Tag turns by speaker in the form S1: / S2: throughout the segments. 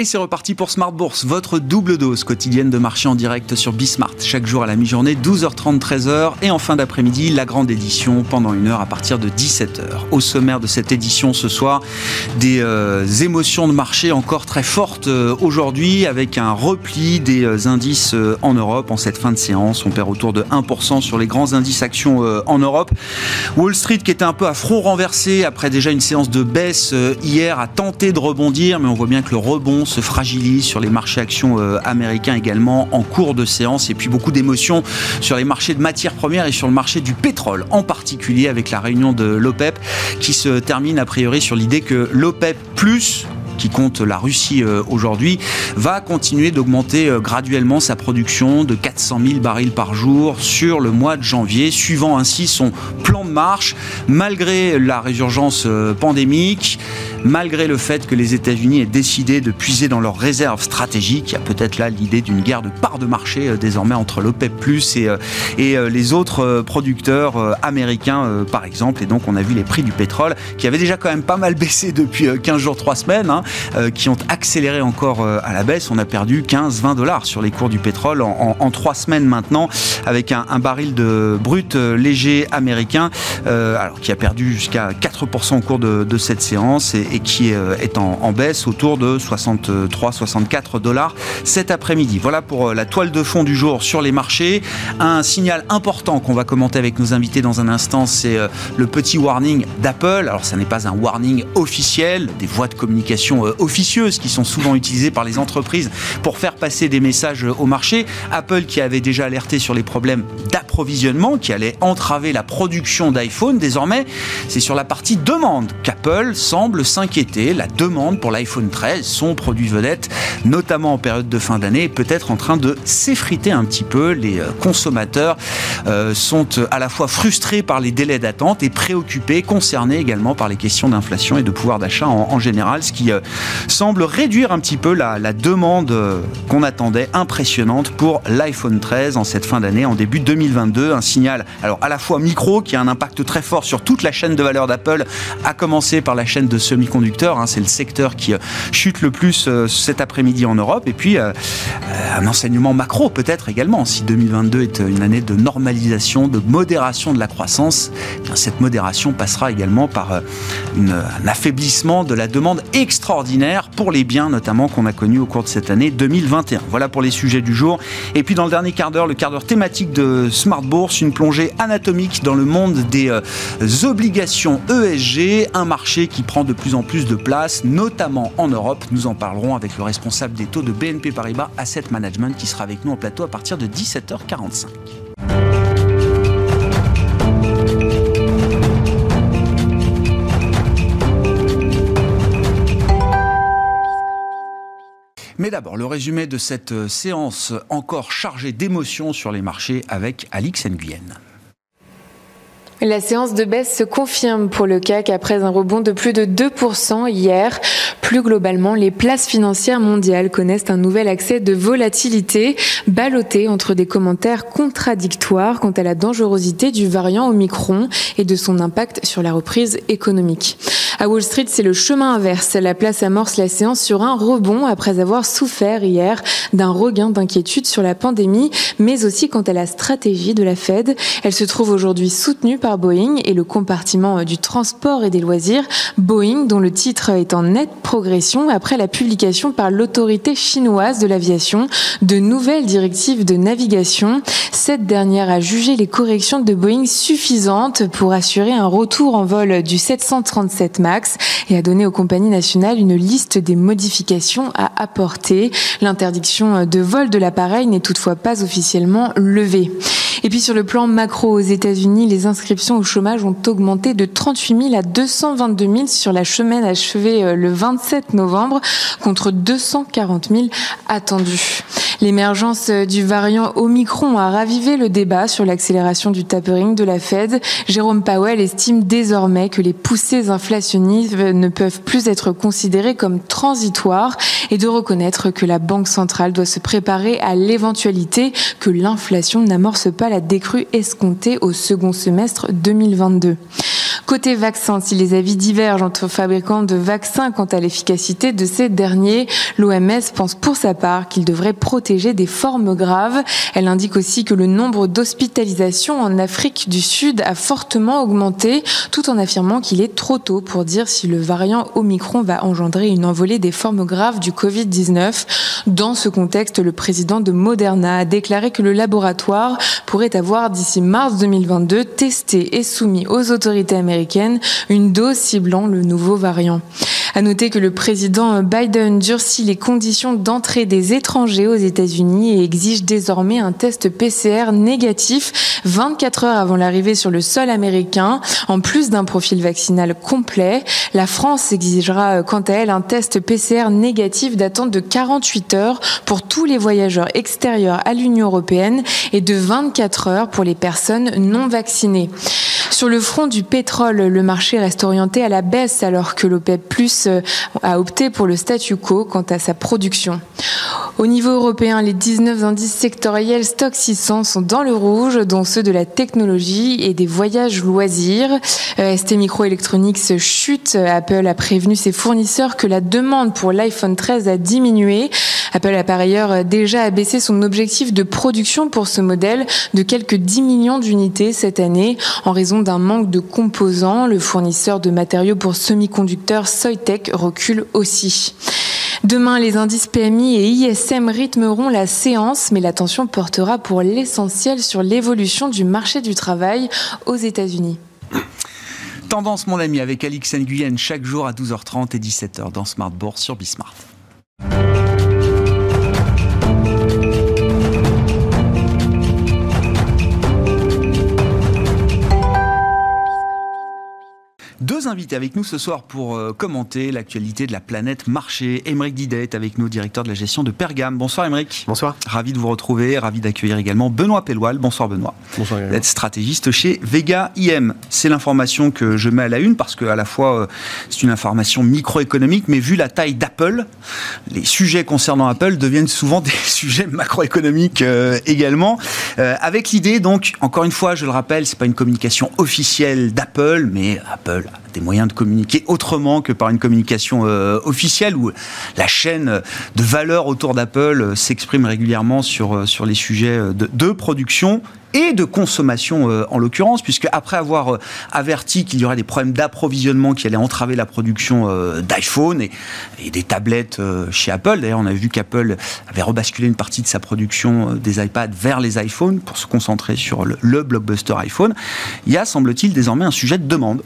S1: Et c'est reparti pour Smart Bourse, votre double dose quotidienne de marché en direct sur Bismart. Chaque jour à la mi-journée, 12h30, 13h. Et en fin d'après-midi, la grande édition pendant une heure à partir de 17h. Au sommaire de cette édition ce soir, des euh, émotions de marché encore très fortes euh, aujourd'hui avec un repli des euh, indices en Europe en cette fin de séance. On perd autour de 1% sur les grands indices actions en Europe. Wall Street qui était un peu à front renversé après déjà une séance de baisse hier a tenté de rebondir, mais on voit bien que le rebond se fragilise sur les marchés actions euh, américains également en cours de séance et puis beaucoup d'émotions sur les marchés de matières premières et sur le marché du pétrole en particulier avec la réunion de l'OPEP qui se termine a priori sur l'idée que l'OPEP plus qui compte la Russie euh, aujourd'hui, va continuer d'augmenter euh, graduellement sa production de 400 000 barils par jour sur le mois de janvier, suivant ainsi son plan de marche, malgré la résurgence euh, pandémique, malgré le fait que les États-Unis aient décidé de puiser dans leurs réserves stratégiques. Il y a peut-être là l'idée d'une guerre de part de marché désormais entre l'OPEP et, les autres producteurs américains, par exemple. Et donc, on a vu les prix du pétrole qui avaient déjà quand même pas mal baissé depuis 15 jours, 3 semaines. Hein, qui ont accéléré encore euh, à la baisse. On a perdu 15-20 dollars sur les cours du pétrole en, trois semaines maintenant, avec un, baril de brut euh, léger américain, alors qui a perdu jusqu'à 4% au cours de, cette séance et, qui est en, baisse autour de 63-64 dollars cet après-midi. Voilà pour la toile de fond du jour sur les marchés. Un signal important qu'on va commenter avec nos invités dans un instant, c'est le petit warning d'Apple. Alors, ça n'est pas un warning officiel, des voies de communication euh, officieuses qui sont souvent utilisées par les entreprises pour faire passer des messages au marché. Apple qui avait déjà alerté sur les problèmes d'approvisionnement qui allaient entraver la production d'iPhone, désormais c'est sur la partie demande qu'Apple semble s'inquiéter. La demande pour l'iPhone 13, son produit vedette, notamment en période de fin d'année, est peut-être en train de s'effriter un petit peu. Les euh, consommateurs euh, sont à la fois frustrés par les délais d'attente et préoccupés, concernés également par les questions d'inflation et de pouvoir d'achat en, général, ce qui semble réduire un petit peu la, demande qu'on attendait impressionnante pour l'iPhone 13 en cette fin d'année, en début 2022. Un signal, alors à la fois micro, qui a un impact très fort sur toute la chaîne de valeur d'Apple, à commencer par la chaîne de semi-conducteurs. Hein, c'est le secteur qui euh, chute le plus euh, cet après-midi en Europe. Et puis euh, un enseignement macro peut-être également. Si 2022 est une année de normalisation, de modération de la croissance, eh cette modération passera également par un affaiblissement de la demande extraordinaire pour les biens notamment qu'on a connus au cours de cette année 2021. Voilà pour les sujets du jour. Et puis dans le dernier quart d'heure, le quart d'heure thématique de Smart Bourse, une plongée anatomique dans le monde des euh, obligations ESG, un marché qui prend de plus en plus de place, notamment en Europe. Nous en parlerons avec le responsable des taux de BNP Paribas Asset Management qui sera avec nous en plateau à partir de 17h45. Mais d'abord, le résumé de cette euh, séance encore chargée d'émotions sur les marchés avec Alix Nguyen.
S2: La séance de baisse se confirme pour le CAC après un rebond de plus de 2% hier. Plus globalement, les places financières mondiales connaissent un nouvel accès de volatilité, ballotté entre des commentaires contradictoires quant à la dangerosité du variant Omicron et de son impact sur la reprise économique. À Wall Street, c'est le chemin inverse. La place amorce la séance sur un rebond après avoir souffert hier d'un regain d'inquiétude sur la pandémie, mais aussi quant à la stratégie de la Fed. Elle se trouve aujourd'hui soutenue par Boeing et le compartiment du transport et des loisirs. Boeing, dont le titre est en nette progression après la publication par l'autorité chinoise de l'aviation de nouvelles directives de navigation. Cette dernière a jugé les corrections de Boeing suffisantes pour assurer un retour en vol du 737 MAX et a donné aux compagnies nationales une liste des modifications à apporter. L'interdiction de vol de l'appareil n'est toutefois pas officiellement levée. Et puis sur le plan macro aux États-Unis, les inscriptions au chômage ont augmenté de 38 000 à 222 000 sur la semaine achevée euh, le 27 novembre contre 240 000 attendus. L'émergence euh, du variant Omicron a ravivé le débat sur l'accélération du tapering de la Fed. Jérôme Powell estime désormais que les poussées inflationnistes ne peuvent plus être considérées comme transitoires et de reconnaître que la Banque centrale doit se préparer à l'éventualité que l'inflation n'amorce pas la décrue escomptée au second semestre 2022. Côté vaccin, si les avis divergent entre fabricants de vaccins quant à l'efficacité de ces derniers, l'OMS pense pour sa part qu'il devrait protéger des formes graves. Elle indique aussi que le nombre d'hospitalisations en Afrique du Sud a fortement augmenté, tout en affirmant qu'il est trop tôt pour dire si le variant Omicron va engendrer une envolée des formes graves du Covid-19. Dans ce contexte, le président de Moderna a déclaré que le laboratoire pourrait avoir d'ici mars 2022 testé et soumis aux autorités américaines une dose ciblant le nouveau variant. À noter que le président Biden durcit les conditions d'entrée des étrangers aux États-Unis et exige désormais un test PCR négatif 24 heures avant l'arrivée sur le sol américain, en plus d'un profil vaccinal complet. La France exigera quant à elle un test PCR négatif datant de 48 heures pour tous les voyageurs extérieurs à l'Union européenne et de 24 heures pour les personnes non vaccinées. Sur le front du pétrole, le marché reste orienté à la baisse alors que l'OPEP Plus euh, a opté pour le statu quo quant à sa production. Au niveau européen, les 19 indices sectoriels Stock 600 sont dans le rouge, dont ceux de la technologie et des voyages loisirs. Euh, ST Microelectronics chute. Apple a prévenu ses fournisseurs que la demande pour l'iPhone 13 a diminué. Apple a par ailleurs déjà abaissé son objectif de production pour ce modèle de quelques 10 millions d'unités cette année en raison d'un manque de composants. Le fournisseur de matériaux pour semi-conducteurs Soitec recule aussi. Demain, les indices PMI et ISM rythmeront la séance, mais l'attention portera pour l'essentiel sur l'évolution du marché du travail aux États-Unis.
S1: Tendance, mon ami, avec Alix Nguyen chaque jour à 12h30 et 17h dans Smart Bourse sur Bismart. Deux invités avec nous ce soir pour euh, commenter l'actualité de la planète marché. Émeric Didet est avec nous, directeur de la gestion de Pergame. Bonsoir Émeric.
S3: Bonsoir.
S1: Ravi de vous retrouver, ravi d'accueillir également Benoît Pelloual. Bonsoir Benoît.
S3: Bonsoir.
S1: Vous êtes stratégiste chez Vega IM. C'est l'information que je mets à la une parce que à la fois euh, c'est une information microéconomique, mais vu la taille d'Apple, les sujets concernant Apple deviennent souvent des sujets macroéconomiques euh, également. avec l'idée donc, encore une fois, je le rappelle, c'est pas une communication officielle d'Apple, mais Apple des moyens de communiquer autrement que par une communication euh, officielle où la chaîne de valeur autour d'Apple euh, s'exprime régulièrement sur, euh, sur les sujets de, production et de consommation en l'occurrence, puisque après avoir averti qu'il y aurait des problèmes d'approvisionnement qui allaient entraver la production d'iPhone et, des tablettes chez Apple, d'ailleurs on a vu qu'Apple avait rebasculé une partie de sa production des iPads vers les iPhones pour se concentrer sur le blockbuster iPhone, il y a semble-t-il désormais un sujet de demande.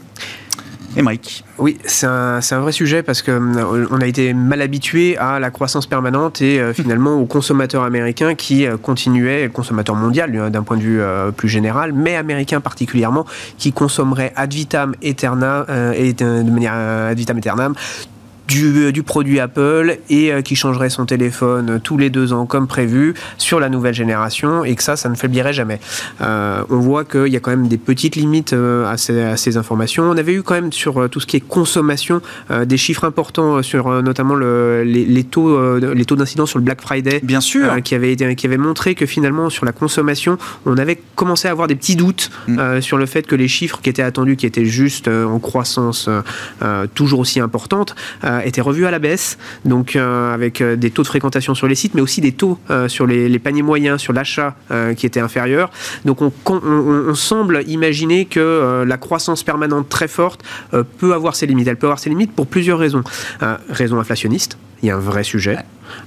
S1: Émeric.
S3: Oui, c'est un, vrai sujet parce qu'on euh, a été mal habitué à la croissance permanente et euh, finalement aux consommateurs américains qui euh, continuaient, consommateurs mondial d'un point de vue euh, plus général, mais américains particulièrement, qui consommeraient ad vitam aeternam, et de ad vitam aeternam du, du, produit Apple et euh, qui changerait son téléphone tous les deux ans comme prévu sur la nouvelle génération et que ça, ça ne faiblirait jamais. Euh, on voit qu'il y a quand même des petites limites euh, à, ces, à, ces, informations. On avait eu quand même sur tout ce qui est consommation des chiffres importants sur notamment le, les, les, taux, les taux d'incidence sur le Black Friday.
S1: Bien sûr.
S3: qui, avait été, qui avait montré que finalement sur la consommation, on avait commencé à avoir des petits doutes mm. sur le fait que les chiffres qui étaient attendus, qui étaient juste en croissance toujours aussi importante, était revu à la baisse, donc euh, avec euh, des taux de fréquentation sur les sites, mais aussi des taux euh, sur les, paniers moyens, sur l'achat qui étaient inférieurs. Donc on, semble imaginer que la croissance permanente très forte peut avoir ses limites. Elle peut avoir ses limites pour plusieurs raisons. raison inflationniste, il y a un vrai sujet.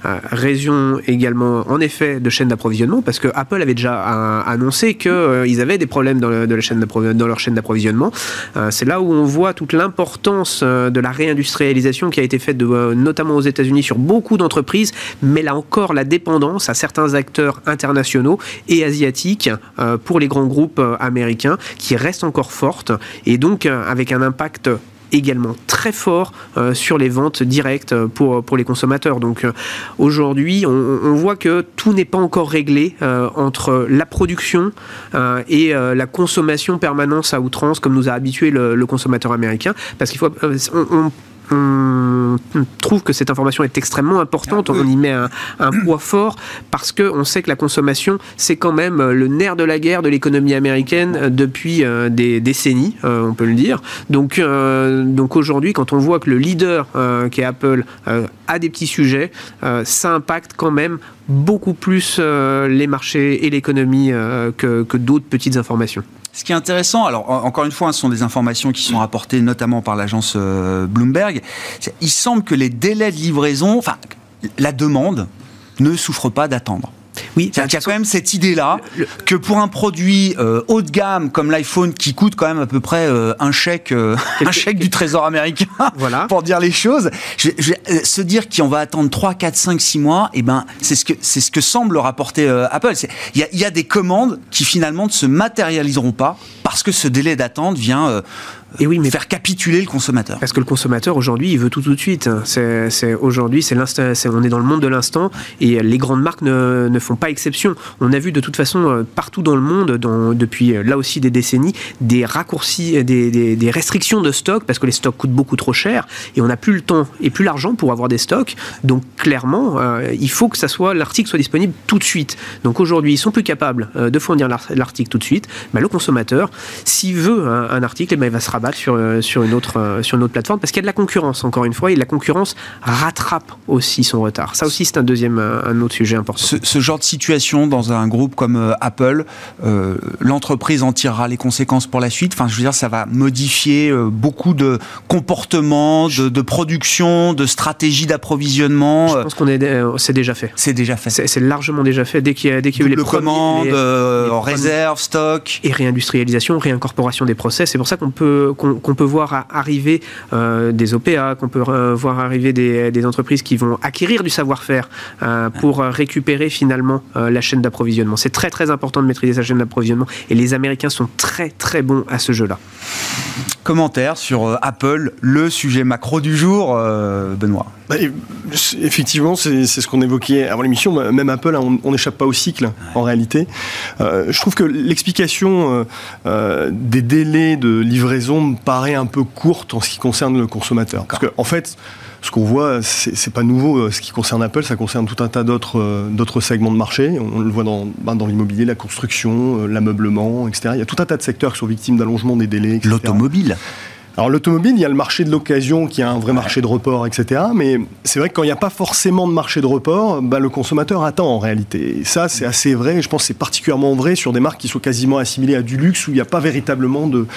S3: Euh, raison également, en effet, de chaîne d'approvisionnement, parce que Apple avait déjà annoncé qu'ils avaient des problèmes dans, leur chaîne d'approvisionnement. C'est là où on voit toute l'importance de la réindustrialisation qui a été faite, de, notamment aux États-Unis, sur beaucoup d'entreprises, mais là encore, la dépendance à certains acteurs internationaux et asiatiques pour les grands groupes américains qui restent encore forte, et donc avec un impact également très fort euh, sur les ventes directes pour, pour les consommateurs. Donc euh, aujourd'hui, on, voit que tout n'est pas encore réglé euh, entre la production euh, et euh, la consommation permanente à outrance, comme nous a habitué le, consommateur américain, parce qu'il faut... on trouve que cette information est extrêmement importante. On y met un, poids fort parce qu'on sait que la consommation, c'est quand même le nerf de la guerre de l'économie américaine depuis des décennies, on peut le dire. Donc, donc aujourd'hui, quand on voit que le leader qui est Apple a des petits sujets, ça impacte quand même beaucoup plus les marchés et l'économie que, que d'autres petites informations.
S1: Ce qui est intéressant, alors encore une fois, ce sont des informations qui sont rapportées notamment par l'agence euh, Bloomberg. Il semble que les délais de livraison, enfin, la demande ne souffre pas d'attendre. Oui, il y a quand même cette idée-là que pour un produit euh, haut de gamme comme l'iPhone qui coûte quand même à peu près euh, un chèque, euh, un chèque du Trésor américain, voilà. pour dire les choses, je, se dire qu'on va attendre 3, 4, 5, 6 mois, et eh ben c'est ce que c'est ce que semble rapporter Apple. Il y, y a, des commandes qui finalement ne se matérialiseront pas parce que ce délai d'attente vient et oui, mais faire capituler le consommateur.
S3: Parce que le consommateur aujourd'hui, il veut tout tout de suite. Aujourd'hui, on est dans le monde de l'instant, et les grandes marques ne, font pas exception. On a vu de toute façon euh, partout dans le monde, depuis euh, là aussi des décennies, des raccourcis, des, des, restrictions de stock parce que les stocks coûtent beaucoup trop cher et on n'a plus le temps et plus l'argent pour avoir des stocks. Donc clairement, euh, il faut que ça soit l'article soit disponible tout de suite. Donc aujourd'hui, ils sont plus capables de fournir l'article tout de suite. Mais le consommateur, s'il veut un, article, eh ben, il va se sur, euh, sur, une autre, euh, sur une autre plateforme parce qu'il y a de la concurrence, encore une fois, et la concurrence rattrape aussi son retard. Ça aussi, c'est un deuxième, euh, un autre sujet important.
S1: Ce, genre de situation dans un groupe comme Apple, l'entreprise en tirera les conséquences pour la suite. Enfin, je veux dire, ça va modifier beaucoup de comportements, de, de production, de stratégie d'approvisionnement.
S3: Je pense qu'on est, c'est déjà fait.
S1: C'est déjà fait.
S3: C'est largement déjà fait. Dès qu'il y a, dès qu'il y a eu les
S1: commandes, en réserve, stock
S3: et réindustrialisation, réincorporation des process. C'est pour ça qu'on peut qu'on peut voir arriver euh, des OPA, qu'on peut euh, voir arriver des, entreprises qui vont acquérir du savoir-faire euh, pour récupérer finalement la chaîne d'approvisionnement. C'est très très important de maîtriser sa chaîne d'approvisionnement et les Américains sont très très bons à ce jeu-là.
S1: Commentaire sur Apple, le sujet macro du jour, Benoît.
S4: Bah, effectivement, c'est ce qu'on évoquait avant l'émission. Même Apple, hein, on n'échappe pas au cycle, en réalité. je trouve que l'explication des délais de livraison me paraît un peu courte en ce qui concerne le consommateur. Parce qu'en en fait, ce qu'on voit, c'est pas nouveau. Euh, ce qui concerne Apple, ça concerne tout un tas d'autres euh, segments de marché. On, le voit dans, ben, dans l'immobilier, la construction, euh, l'ameublement, etc. Il y a tout un tas de secteurs qui sont victimes d'allongement des délais.
S1: L'automobile.
S4: Alors l'automobile, il y a le marché de l'occasion qui a un vrai marché de report, etc. Mais c'est vrai que quand il n'y a pas forcément de marché de report, bah, le consommateur attend en réalité. Et ça, c'est assez vrai. Je pense que c'est particulièrement vrai sur des marques qui sont quasiment assimilées à du luxe où il n'y a pas véritablement de,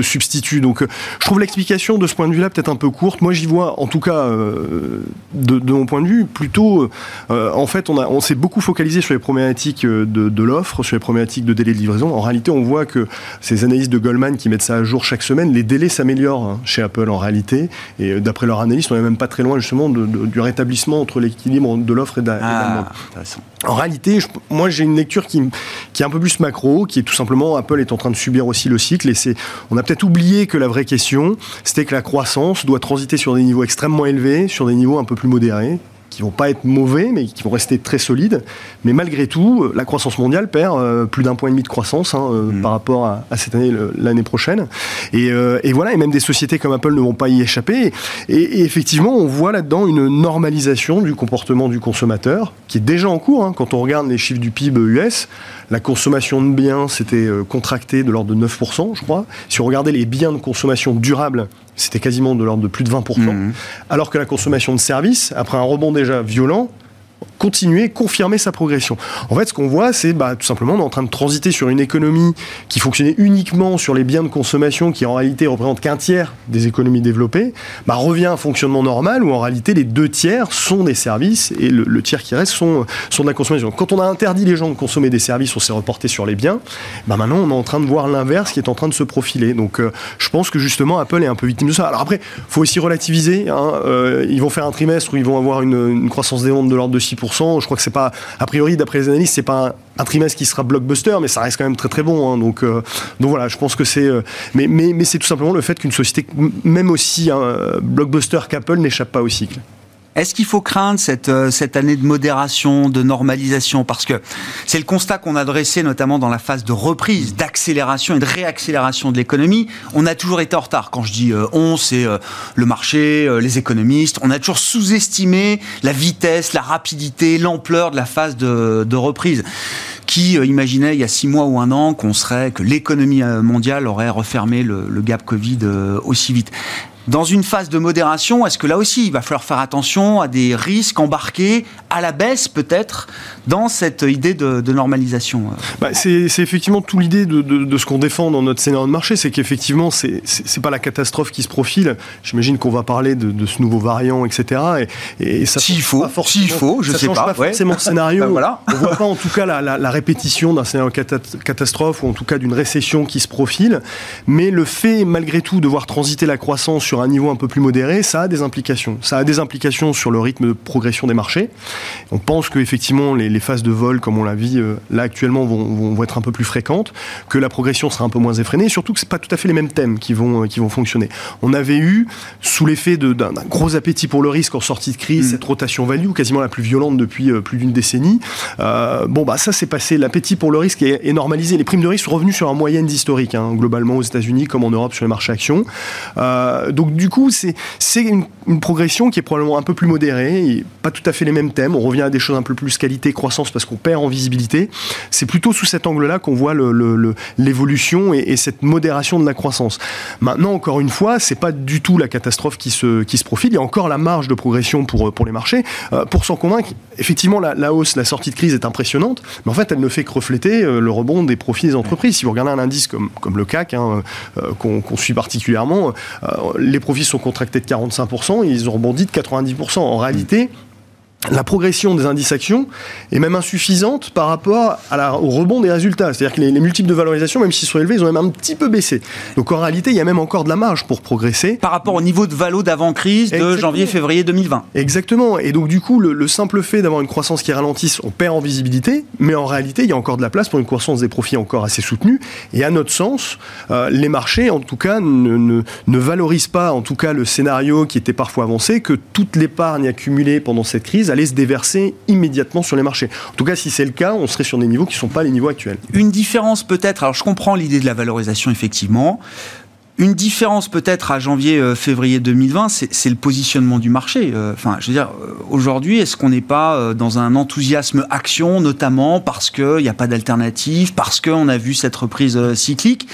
S4: substitut. Donc euh, je trouve l'explication de ce point de vue-là peut-être un peu courte. Moi, j'y vois, en tout cas, euh, de, mon point de vue, plutôt, euh, en fait, on, s'est beaucoup focalisé sur les problématiques de, de l'offre, sur les problématiques de délai de livraison. En réalité, on voit que ces analyses de Goldman qui mettent ça à jour chaque semaine, les délais s'améliorent Hein, chez Apple en réalité. Et euh, d'après leur analyse, on n'est même pas très loin justement du rétablissement entre l'équilibre de l'offre et de, la ah, demande. En réalité, moi j'ai une lecture qui, qui, est un peu plus macro, qui est tout simplement Apple est en train de subir aussi le cycle. Et c'est, on a peut-être oublié que la vraie question, c'était que la croissance doit transiter sur des niveaux extrêmement élevés, sur des niveaux un peu plus modérés qui vont pas être mauvais, mais qui vont rester très solides. Mais malgré tout, euh, la croissance mondiale perd euh, plus d'un point et demi de croissance hein, euh, mm. par rapport à, cette année, l'année prochaine. Et, voilà, et même des sociétés comme Apple ne vont pas y échapper. Et, effectivement, on voit là-dedans une normalisation du comportement du consommateur, qui est déjà en cours. Hein. Quand on regarde les chiffres du PIB US, la consommation de biens s'était contractée de l'ordre de 9%, je crois. Si on regardait les biens de consommation durable, c'était quasiment de l'ordre de plus de 20%, mmh. alors que la consommation de services, après un rebond déjà violent, continuer, confirmer sa progression. En fait, ce qu'on voit, c'est bah, tout simplement, on est en train de transiter sur une économie qui fonctionnait uniquement sur les biens de consommation, qui en réalité représente qu'un tiers des économies développées, bah, revient à un fonctionnement normal où en réalité les deux tiers sont des services et le, tiers qui reste sont, sont de la consommation. Quand on a interdit les gens de consommer des services, on s'est reporté sur les biens. Bah, maintenant, on est en train de voir l'inverse qui est en train de se profiler. Donc, euh, je pense que justement, Apple est un peu victime de ça. Alors après, faut aussi relativiser. Hein, euh, ils vont faire un trimestre où ils vont avoir une, une croissance des ventes de l'ordre de 6%. Je crois que c'est pas, a priori, d'après les analystes, c'est pas un, trimestre qui sera blockbuster, mais ça reste quand même très très bon. Hein. donc, euh, donc voilà, je pense que c'est. Euh, mais, c'est tout simplement le fait qu'une société, même aussi un blockbuster qu'Apple, n'échappe pas au cycle.
S1: Est-ce qu'il faut craindre cette, euh, cette année de modération, de normalisation? Parce que c'est le constat qu'on a dressé notamment dans la phase de reprise, d'accélération et de réaccélération de l'économie. On a toujours été en retard. Quand je dis euh, on, c'est euh, le marché, les économistes. On a toujours sous-estimé la vitesse, la rapidité, l'ampleur de la phase de, reprise qui imaginait il y a six mois ou un an qu'on serait que l'économie mondiale aurait refermé le gap Covid aussi vite? Dans une phase de modération, est-ce que là aussi, il va falloir faire attention à des risques embarqués à la baisse peut-être dans cette idée de, normalisation euh
S4: bah, C'est effectivement tout l'idée de, ce qu'on défend dans notre scénario de marché, c'est qu'effectivement, c'est n'est pas la catastrophe qui se profile. J'imagine qu'on va parler de, ce nouveau variant, etc.
S1: Et, ça s'il faut, s'il faut, je
S4: ça
S1: sais
S4: change pas, forcément le scénario. On voilà. On voit pas en tout cas la, répétition d'un scénario catastrophe ou en tout cas d'une récession qui se profile. Mais le fait, malgré tout, de voir transiter la croissance sur un niveau un peu plus modéré, ça a des implications. Ça a des implications sur le rythme de progression des marchés. On pense qu'effectivement, les, les phases de vol, comme on l'a vu euh, là actuellement, vont, vont, être un peu plus fréquentes, que la progression sera un peu moins effrénée, et surtout que ce pas tout à fait les mêmes thèmes qui vont, euh, qui vont fonctionner. On avait eu, sous l'effet d'un gros appétit pour le risque en sortie de crise, mm. cette rotation value, quasiment la plus violente depuis euh, plus d'une décennie. bon, bah ça, c'est passé. L'appétit pour le risque est, normalisé. Les primes de risque sont revenues sur un moyenne historique, hein, globalement aux États-Unis comme en Europe sur les marchés actions. donc, du coup, c'est une, une progression qui est probablement un peu plus modérée, et pas tout à fait les mêmes thèmes. On revient à des choses un peu plus qualité, croissance, parce qu'on perd en visibilité. C'est plutôt sous cet angle-là qu'on voit l'évolution et, cette modération de la croissance. Maintenant, encore une fois, c'est pas du tout la catastrophe qui se, profile. Il y a encore la marge de progression pour, pour les marchés. Euh, pour s'en convaincre, effectivement, la, hausse, la sortie de crise est impressionnante, mais en fait, elle ne fait que refléter euh, le rebond des profits des entreprises. Si vous regardez un indice comme, le CAC, hein, euh, qu'on suit particulièrement, les profits sont contractés de 45%, et ils ont rebondi de 90%. En réalité, la progression des indices actions est même insuffisante par rapport à la, au rebond des résultats. C'est-à-dire que les, multiples de valorisation, même s'ils sont élevés, ils ont même un petit peu baissé. Donc en réalité, il y a même encore de la marge pour progresser.
S1: Par rapport au niveau de valo d'avant-crise de janvier-février 2020.
S4: Exactement. Et donc du coup, le, simple fait d'avoir une croissance qui ralentisse, on perd en visibilité, mais en réalité, il y a encore de la place pour une croissance des profits encore assez soutenue. Et à notre sens, euh, les marchés, en tout cas, ne, ne, ne valorisent pas, en tout cas, le scénario qui était parfois avancé, que toute l'épargne accumulée pendant cette crise allait se déverser immédiatement sur les marchés. En tout cas, si c'est le cas, on serait sur des niveaux qui ne sont pas les niveaux actuels.
S1: Une différence peut-être, alors je comprends l'idée de la valorisation effectivement, une différence peut-être à janvier-février euh, 2020, c'est le positionnement du marché. Euh, enfin, je veux dire, euh, aujourd'hui, est-ce qu'on n'est pas dans un enthousiasme action, notamment parce qu'il n'y a pas d'alternative, parce qu'on a vu cette reprise cyclique?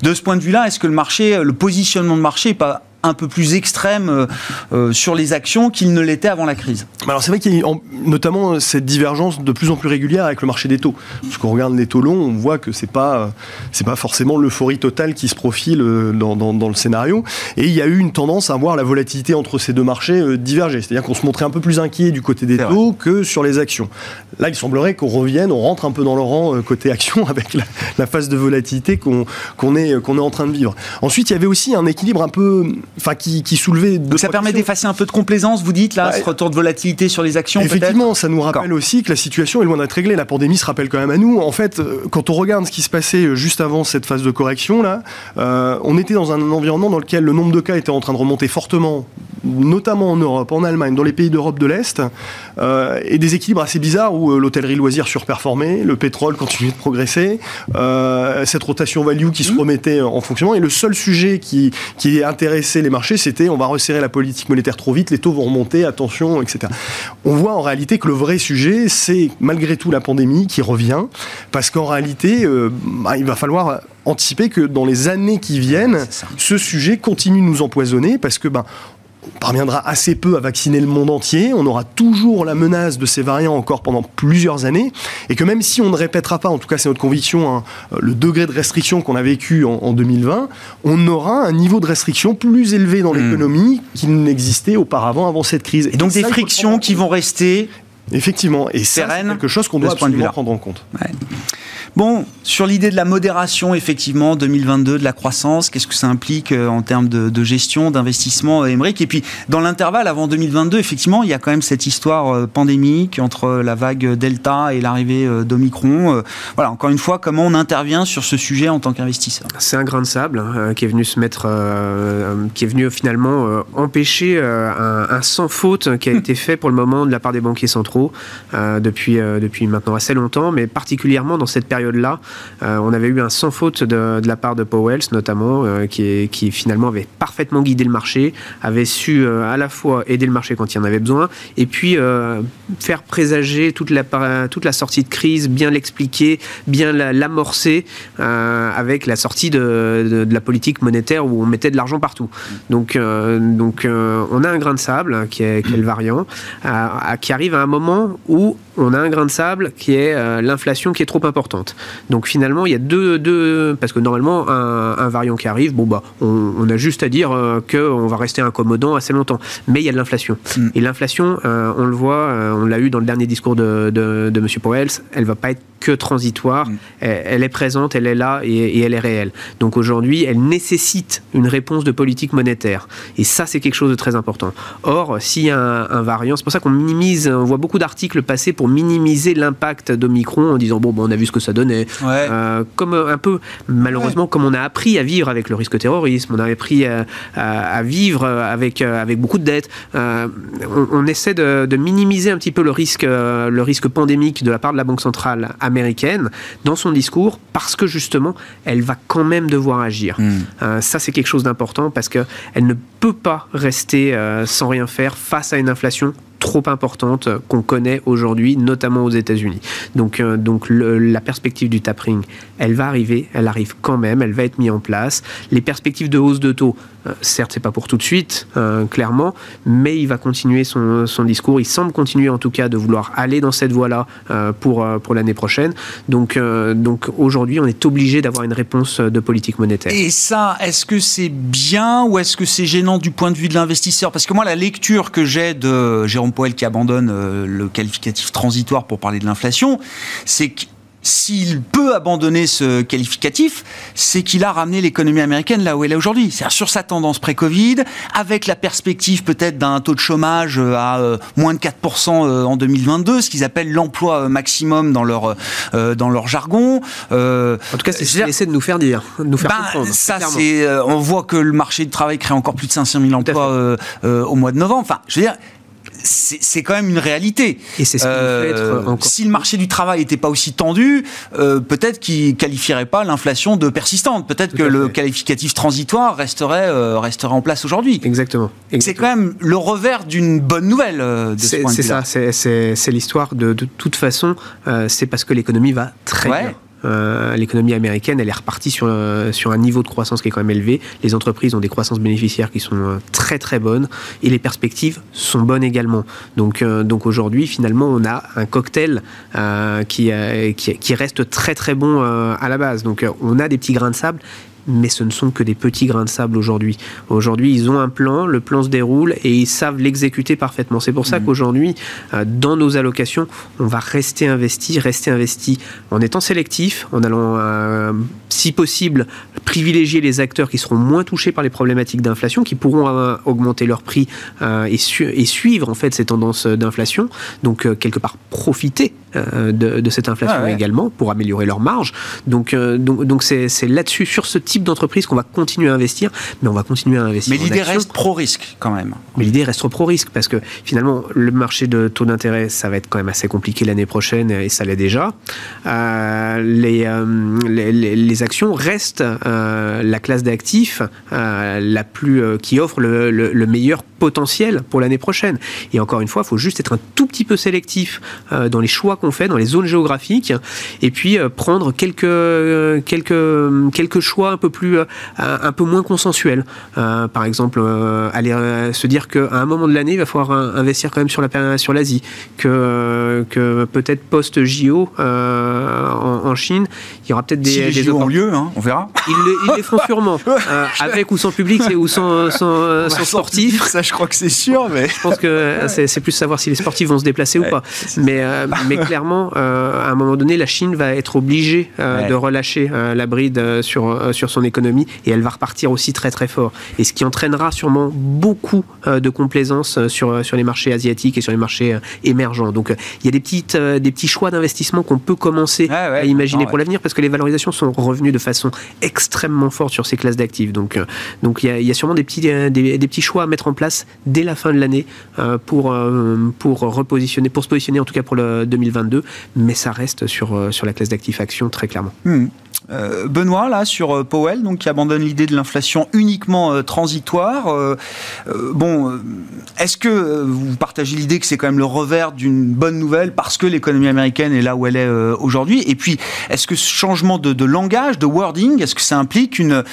S1: De ce point de vue-là, est-ce que le marché, le positionnement de marché n'est pas un peu plus extrême euh, euh, sur les actions qu'il ne l'était avant la crise.
S4: Alors c'est vrai qu'il y a notamment cette divergence de plus en plus régulière avec le marché des taux. Parce qu'on regarde les taux longs, on voit que c'est pas c'est pas forcément l'euphorie totale qui se profile euh, dans, dans, le scénario. Et il y a eu une tendance à voir la volatilité entre ces deux marchés diverger. C'est-à-dire qu'on se montrait un peu plus inquiet du côté des taux que sur les actions. Là, il semblerait qu'on revienne, on rentre un peu dans le rang côté action avec la, phase de volatilité qu'on qu'on est qu'on est en train de vivre. Ensuite, il y avait aussi un équilibre un peu enfin qui, soulevait.
S1: De ça permet d'effacer un peu de complaisance, vous dites là, ce retour de volatilité sur les actions.
S4: Effectivement, ça nous rappelle aussi que la situation est loin d'être réglée. La pandémie se rappelle quand même à nous. En fait, euh, quand on regarde ce qui se passait euh, juste avant cette phase de correction là, euh, on était dans un environnement dans lequel le nombre de cas était en train de remonter fortement, notamment en Europe, en Allemagne, dans les pays d'Europe de l'Est, et des équilibres assez bizarres où l'hôtellerie loisir surperformait, le pétrole continuait de progresser, cette rotation value qui se mmh. remettait en fonctionnement. Et le seul sujet qui, qui les marchés, c'était on va resserrer la politique monétaire trop vite, les taux vont remonter, attention, etc. On voit en réalité que le vrai sujet, c'est malgré tout la pandémie qui revient, parce qu'en réalité, euh, bah, il va falloir anticiper que dans les années qui viennent, ce sujet continue de nous empoisonner, parce que ben, on parviendra assez peu à vacciner le monde entier, on aura toujours la menace de ces variants encore pendant plusieurs années, et que même si on ne répétera pas, en tout cas c'est notre conviction, hein, le degré de restriction qu'on a vécu en, 2020, on aura un niveau de restriction plus élevé dans hmm. l'économie qu'il n'existait auparavant avant cette crise.
S1: Et, donc des frictions qui vont rester
S4: Effectivement, et c'est quelque chose qu'on doit absolument prendre en compte.
S1: Bon, sur l'idée de la modération, effectivement, 2022, de la croissance, qu'est-ce que ça implique euh, en termes de, gestion, d'investissement, Émeric? Et puis, dans l'intervalle, avant 2022, effectivement, il y a quand même cette histoire pandémique entre la vague Delta et l'arrivée d'Omicron. Voilà, encore une fois, comment on intervient sur ce sujet en tant qu'investisseur?
S3: C'est un grain de sable hein, qui est venu se mettre, qui est venu finalement empêcher un, un, sans faute qui a été fait pour le moment de la part des banquiers centraux depuis, depuis maintenant assez longtemps, mais particulièrement dans cette période-là, euh, on avait eu un sans faute de, la part de Powell, notamment, euh, qui, finalement avait parfaitement guidé le marché, avait su euh, à la fois aider le marché quand il en avait besoin, et puis faire présager toute la, toute la sortie de crise, bien l'expliquer, bien l'amorcer avec la sortie de, la politique monétaire où on mettait de l'argent partout. Donc, donc on a un grain de sable qui est, qui est le variant, qui arrive à un moment où on a un grain de sable qui est euh, l'inflation qui est trop importante. Donc finalement, il y a deux, deux parce que normalement, un, variant qui arrive, bon bah, on, a juste à dire euh, qu'on va rester incommodant assez longtemps. Mais il y a de l'inflation. Mm. Et l'inflation, euh, on le voit, on l'a eu dans le dernier discours de, de, de M. Powell, elle va pas être que transitoire. Mm. Elle, est présente, elle est là et, elle est réelle. Donc aujourd'hui, elle nécessite une réponse de politique monétaire. Et ça, c'est quelque chose de très important. Or, s'il y a un, variant, c'est pour ça qu'on minimise, on voit beaucoup d'articles passer pour minimiser l'impact d'Omicron en disant bon, bon, on a vu ce que ça donnait. Euh, comme un peu, malheureusement, comme on a appris à vivre avec le risque terrorisme, on a appris à, vivre avec, avec beaucoup de dettes. Euh, on, essaie de, de, minimiser un petit peu le risque, le risque pandémique de la part de la Banque centrale américaine dans son discours parce que justement, elle va quand même devoir agir. Hmm. Euh, ça, c'est quelque chose d'important parce qu'elle ne peut pas rester euh, sans rien faire face à une inflation trop importante qu'on connaît aujourd'hui, notamment aux États-Unis. Donc, euh, donc la perspective du tapering, elle va arriver, elle arrive quand même, elle va être mise en place. Les perspectives de hausse de taux, euh, certes, c'est pas pour tout de suite, euh, clairement, mais il va continuer son, son, discours. Il semble continuer en tout cas de vouloir aller dans cette voie-là pour, pour l'année prochaine. Donc, donc aujourd'hui, on est obligé d'avoir une réponse de politique monétaire.
S1: Et ça, est-ce que c'est bien ou est-ce que c'est gênant du point de vue de l'investisseur? Parce que moi, la lecture que j'ai de Jérôme Poel qui abandonne euh, le qualificatif transitoire pour parler de l'inflation, c'est que s'il peut abandonner ce qualificatif, c'est qu'il a ramené l'économie américaine là où elle est aujourd'hui. C'est-à-dire sur sa tendance pré-Covid, avec la perspective peut-être d'un taux de chômage euh, à euh, moins de 4% en 2022, ce qu'ils appellent l'emploi maximum dans leur, dans leur jargon.
S3: en tout cas, c'est ce qu'ils essaient de nous faire dire, nous faire ben, comprendre.
S1: Ça, c'est, on voit que le marché du travail crée encore plus de 500 000 emplois au mois de novembre. Enfin, je veux dire, c'est quand même une réalité.
S3: Et c'est ce euh,
S1: encore... Si le marché du travail n'était pas aussi tendu, euh, peut-être qu'il qualifierait pas l'inflation de persistante. Peut-être que le qualificatif transitoire resterait euh, resterait en place aujourd'hui.
S3: Exactement.
S1: C'est quand même le revers d'une bonne nouvelle de ce point de
S3: vue. C'est ça. C'est l'histoire de, de toute façon. c'est parce que l'économie va très bien. Euh, l'économie américaine, elle est repartie sur, euh, sur un niveau de croissance qui est quand même élevé. Les entreprises ont des croissances bénéficiaires qui sont euh, très très bonnes et les perspectives sont bonnes également. Donc, donc aujourd'hui, finalement, on a un cocktail qui, qui, qui, reste très très bon à la base. Donc on a des petits grains de sable, mais ce ne sont que des petits grains de sable aujourd'hui. Aujourd'hui, ils ont un plan, le plan se déroule et ils savent l'exécuter parfaitement. C'est pour ça mmh. qu'aujourd'hui, euh, dans nos allocations, on va rester investi, rester investi en étant sélectif, en allant, euh, si possible, privilégier les acteurs qui seront moins touchés par les problématiques d'inflation, qui pourront euh, augmenter leur prix et, et, suivre en fait ces tendances d'inflation. Donc quelque part profiter de, cette inflation ah également pour améliorer leur marge. Donc donc donc c'est là-dessus sur ce type d'entreprise qu'on va continuer à investir, mais on va continuer à investir.
S1: Mais l'idée reste pro-risque quand même.
S3: Mais l'idée reste pro-risque parce que finalement, le marché de taux d'intérêt, ça va être quand même assez compliqué l'année prochaine et ça l'est déjà. Euh, euh, les, les, actions restent euh, la classe d'actifs la plus qui offre le, le, meilleur potentiel pour l'année prochaine. Et encore une fois, il faut juste être un tout petit peu sélectif dans les choix qu'on fait, dans les zones géographiques, et puis prendre quelques, quelques, quelques choix un peu peu plus, un peu moins consensuel. par exemple, aller se dire qu'à un moment de l'année, il va falloir investir quand même sur la sur l'Asie, que que peut-être post JO en, Chine, il y aura peut-être des,
S1: si les
S3: des
S1: JO ont lieu, hein, on verra.
S3: Ils, les font sûrement, avec ou sans public, ou sans, sans, sportifs.
S1: Ça, je crois que c'est sûr, mais
S3: je pense que c'est plus savoir si les sportifs vont se déplacer ou pas. Mais mais clairement, à un moment donné, la Chine va être obligée de relâcher la bride sur sur son économie et elle va repartir aussi très très fort. Et ce qui entraînera sûrement beaucoup de complaisance sur sur les marchés asiatiques et sur les marchés émergents. Donc il y a des petites des petits choix d'investissement qu'on peut commencer à imaginer pour l'avenir parce que les valorisations sont revenues de façon extrêmement forte sur ces classes d'actifs. Donc donc il y, a, sûrement des petits des, des, petits choix à mettre en place dès la fin de l'année pour pour repositionner pour se positionner en tout cas pour le 2022, mais ça reste sur sur la classe d'actifs actions très clairement.
S1: Hmm. Euh, Benoît, là, sur euh, Donc, qui abandonne l'idée de l'inflation uniquement euh, transitoire. bon, est-ce que vous partagez l'idée que c'est quand même le revers d'une bonne nouvelle parce que l'économie américaine est là où elle est aujourd'hui? Et puis, est-ce que ce changement de, langage, de wording, est-ce que ça implique une,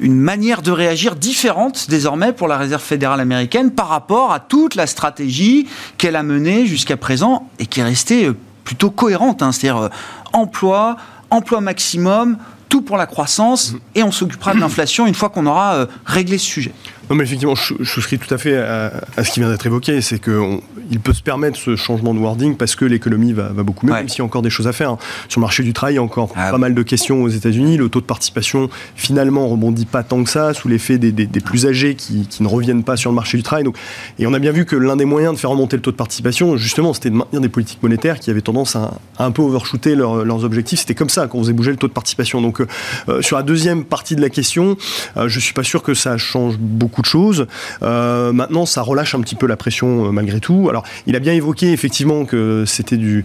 S1: une manière de réagir différente désormais pour la Réserve fédérale américaine par rapport à toute la stratégie qu'elle a menée jusqu'à présent et qui est restée plutôt cohérente, hein, c'est-à-dire emploi, emploi maximum, tout pour la croissance, mm. et on s'occupera de l'inflation une fois qu'on aura euh, réglé ce sujet.
S4: Non, mais effectivement, je, souscris tout à fait à, ce qui vient d'être évoqué. C'est qu'il peut se permettre ce changement de wording parce que l'économie va, beaucoup mieux, même s'il y a encore des choses à faire. Hein. Sur le marché du travail, il y a encore ah pas mal de questions aux États-Unis. Le taux de participation, finalement, rebondit pas tant que ça, sous l'effet des, plus âgés qui, ne reviennent pas sur le marché du travail. Donc, et on a bien vu que l'un des moyens de faire remonter le taux de participation, justement, c'était de maintenir des politiques monétaires qui avaient tendance à, un peu overshooter leurs objectifs. C'était comme ça qu'on faisait bouger le taux de participation. Donc, euh, euh, sur la deuxième partie de la question, euh, je suis pas sûr que ça change beaucoup de choses. Euh, maintenant, ça relâche un petit peu la pression euh, malgré tout. Alors, il a bien évoqué effectivement que c'était du,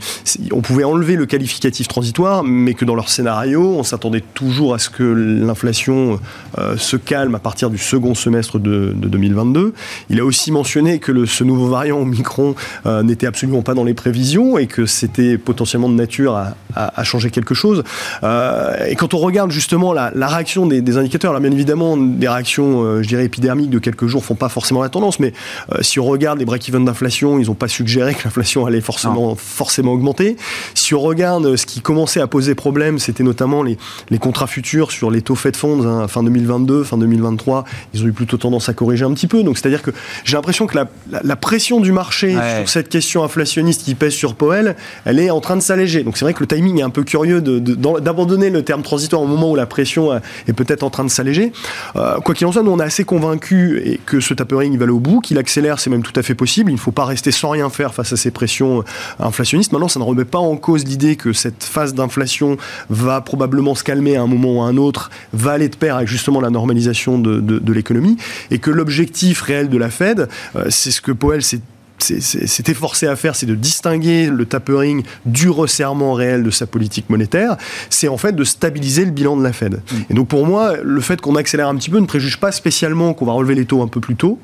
S4: on pouvait enlever le qualificatif transitoire, mais que dans leur scénario, on s'attendait toujours à ce que l'inflation euh, se calme à partir du second semestre de, 2022. Il a aussi mentionné que ce nouveau variant Omicron n'était absolument pas dans les prévisions et que c'était potentiellement de nature à, changer quelque chose. et quand on regarde justement la, réaction des, indicateurs, là, bien évidemment, des réactions, je dirais, de quelques jours font pas forcément la tendance, mais euh, si on regarde les break-even d'inflation, ils n'ont pas suggéré que l'inflation allait forcément, forcément augmenter. Si on regarde euh, ce qui commençait à poser problème, c'était notamment les, les, contrats futurs sur les taux Fed Funds, hein, fin 2022, fin 2023, ils ont eu plutôt tendance à corriger un petit peu. Donc c'est-à-dire que j'ai l'impression que la, la, pression du marché sur cette question inflationniste qui pèse sur Powell, elle est en train de s'alléger. Donc c'est vrai que le timing est un peu curieux d'abandonner le terme transitoire au moment où la pression euh, est peut-être en train de s'alléger. quoi qu'il en soit, nous on est assez convaincus et que ce tapering va aller au bout, qu'il accélère, c'est même tout à fait possible. Il ne faut pas rester sans rien faire face à ces pressions euh, inflationnistes. Maintenant, ça ne remet pas en cause l'idée que cette phase d'inflation va probablement se calmer à un moment ou à un autre, va aller de pair avec justement la normalisation de, de l'économie, et que l'objectif réel de la Fed, euh, c'est ce que Powell s'est c'était forcé à faire, c'est de distinguer le tapering du resserrement réel de sa politique monétaire. C'est en fait de stabiliser le bilan de la Fed. Mm. Et donc pour moi, le fait qu'on accélère un petit peu ne préjuge pas spécialement qu'on va relever les taux un peu plus tôt.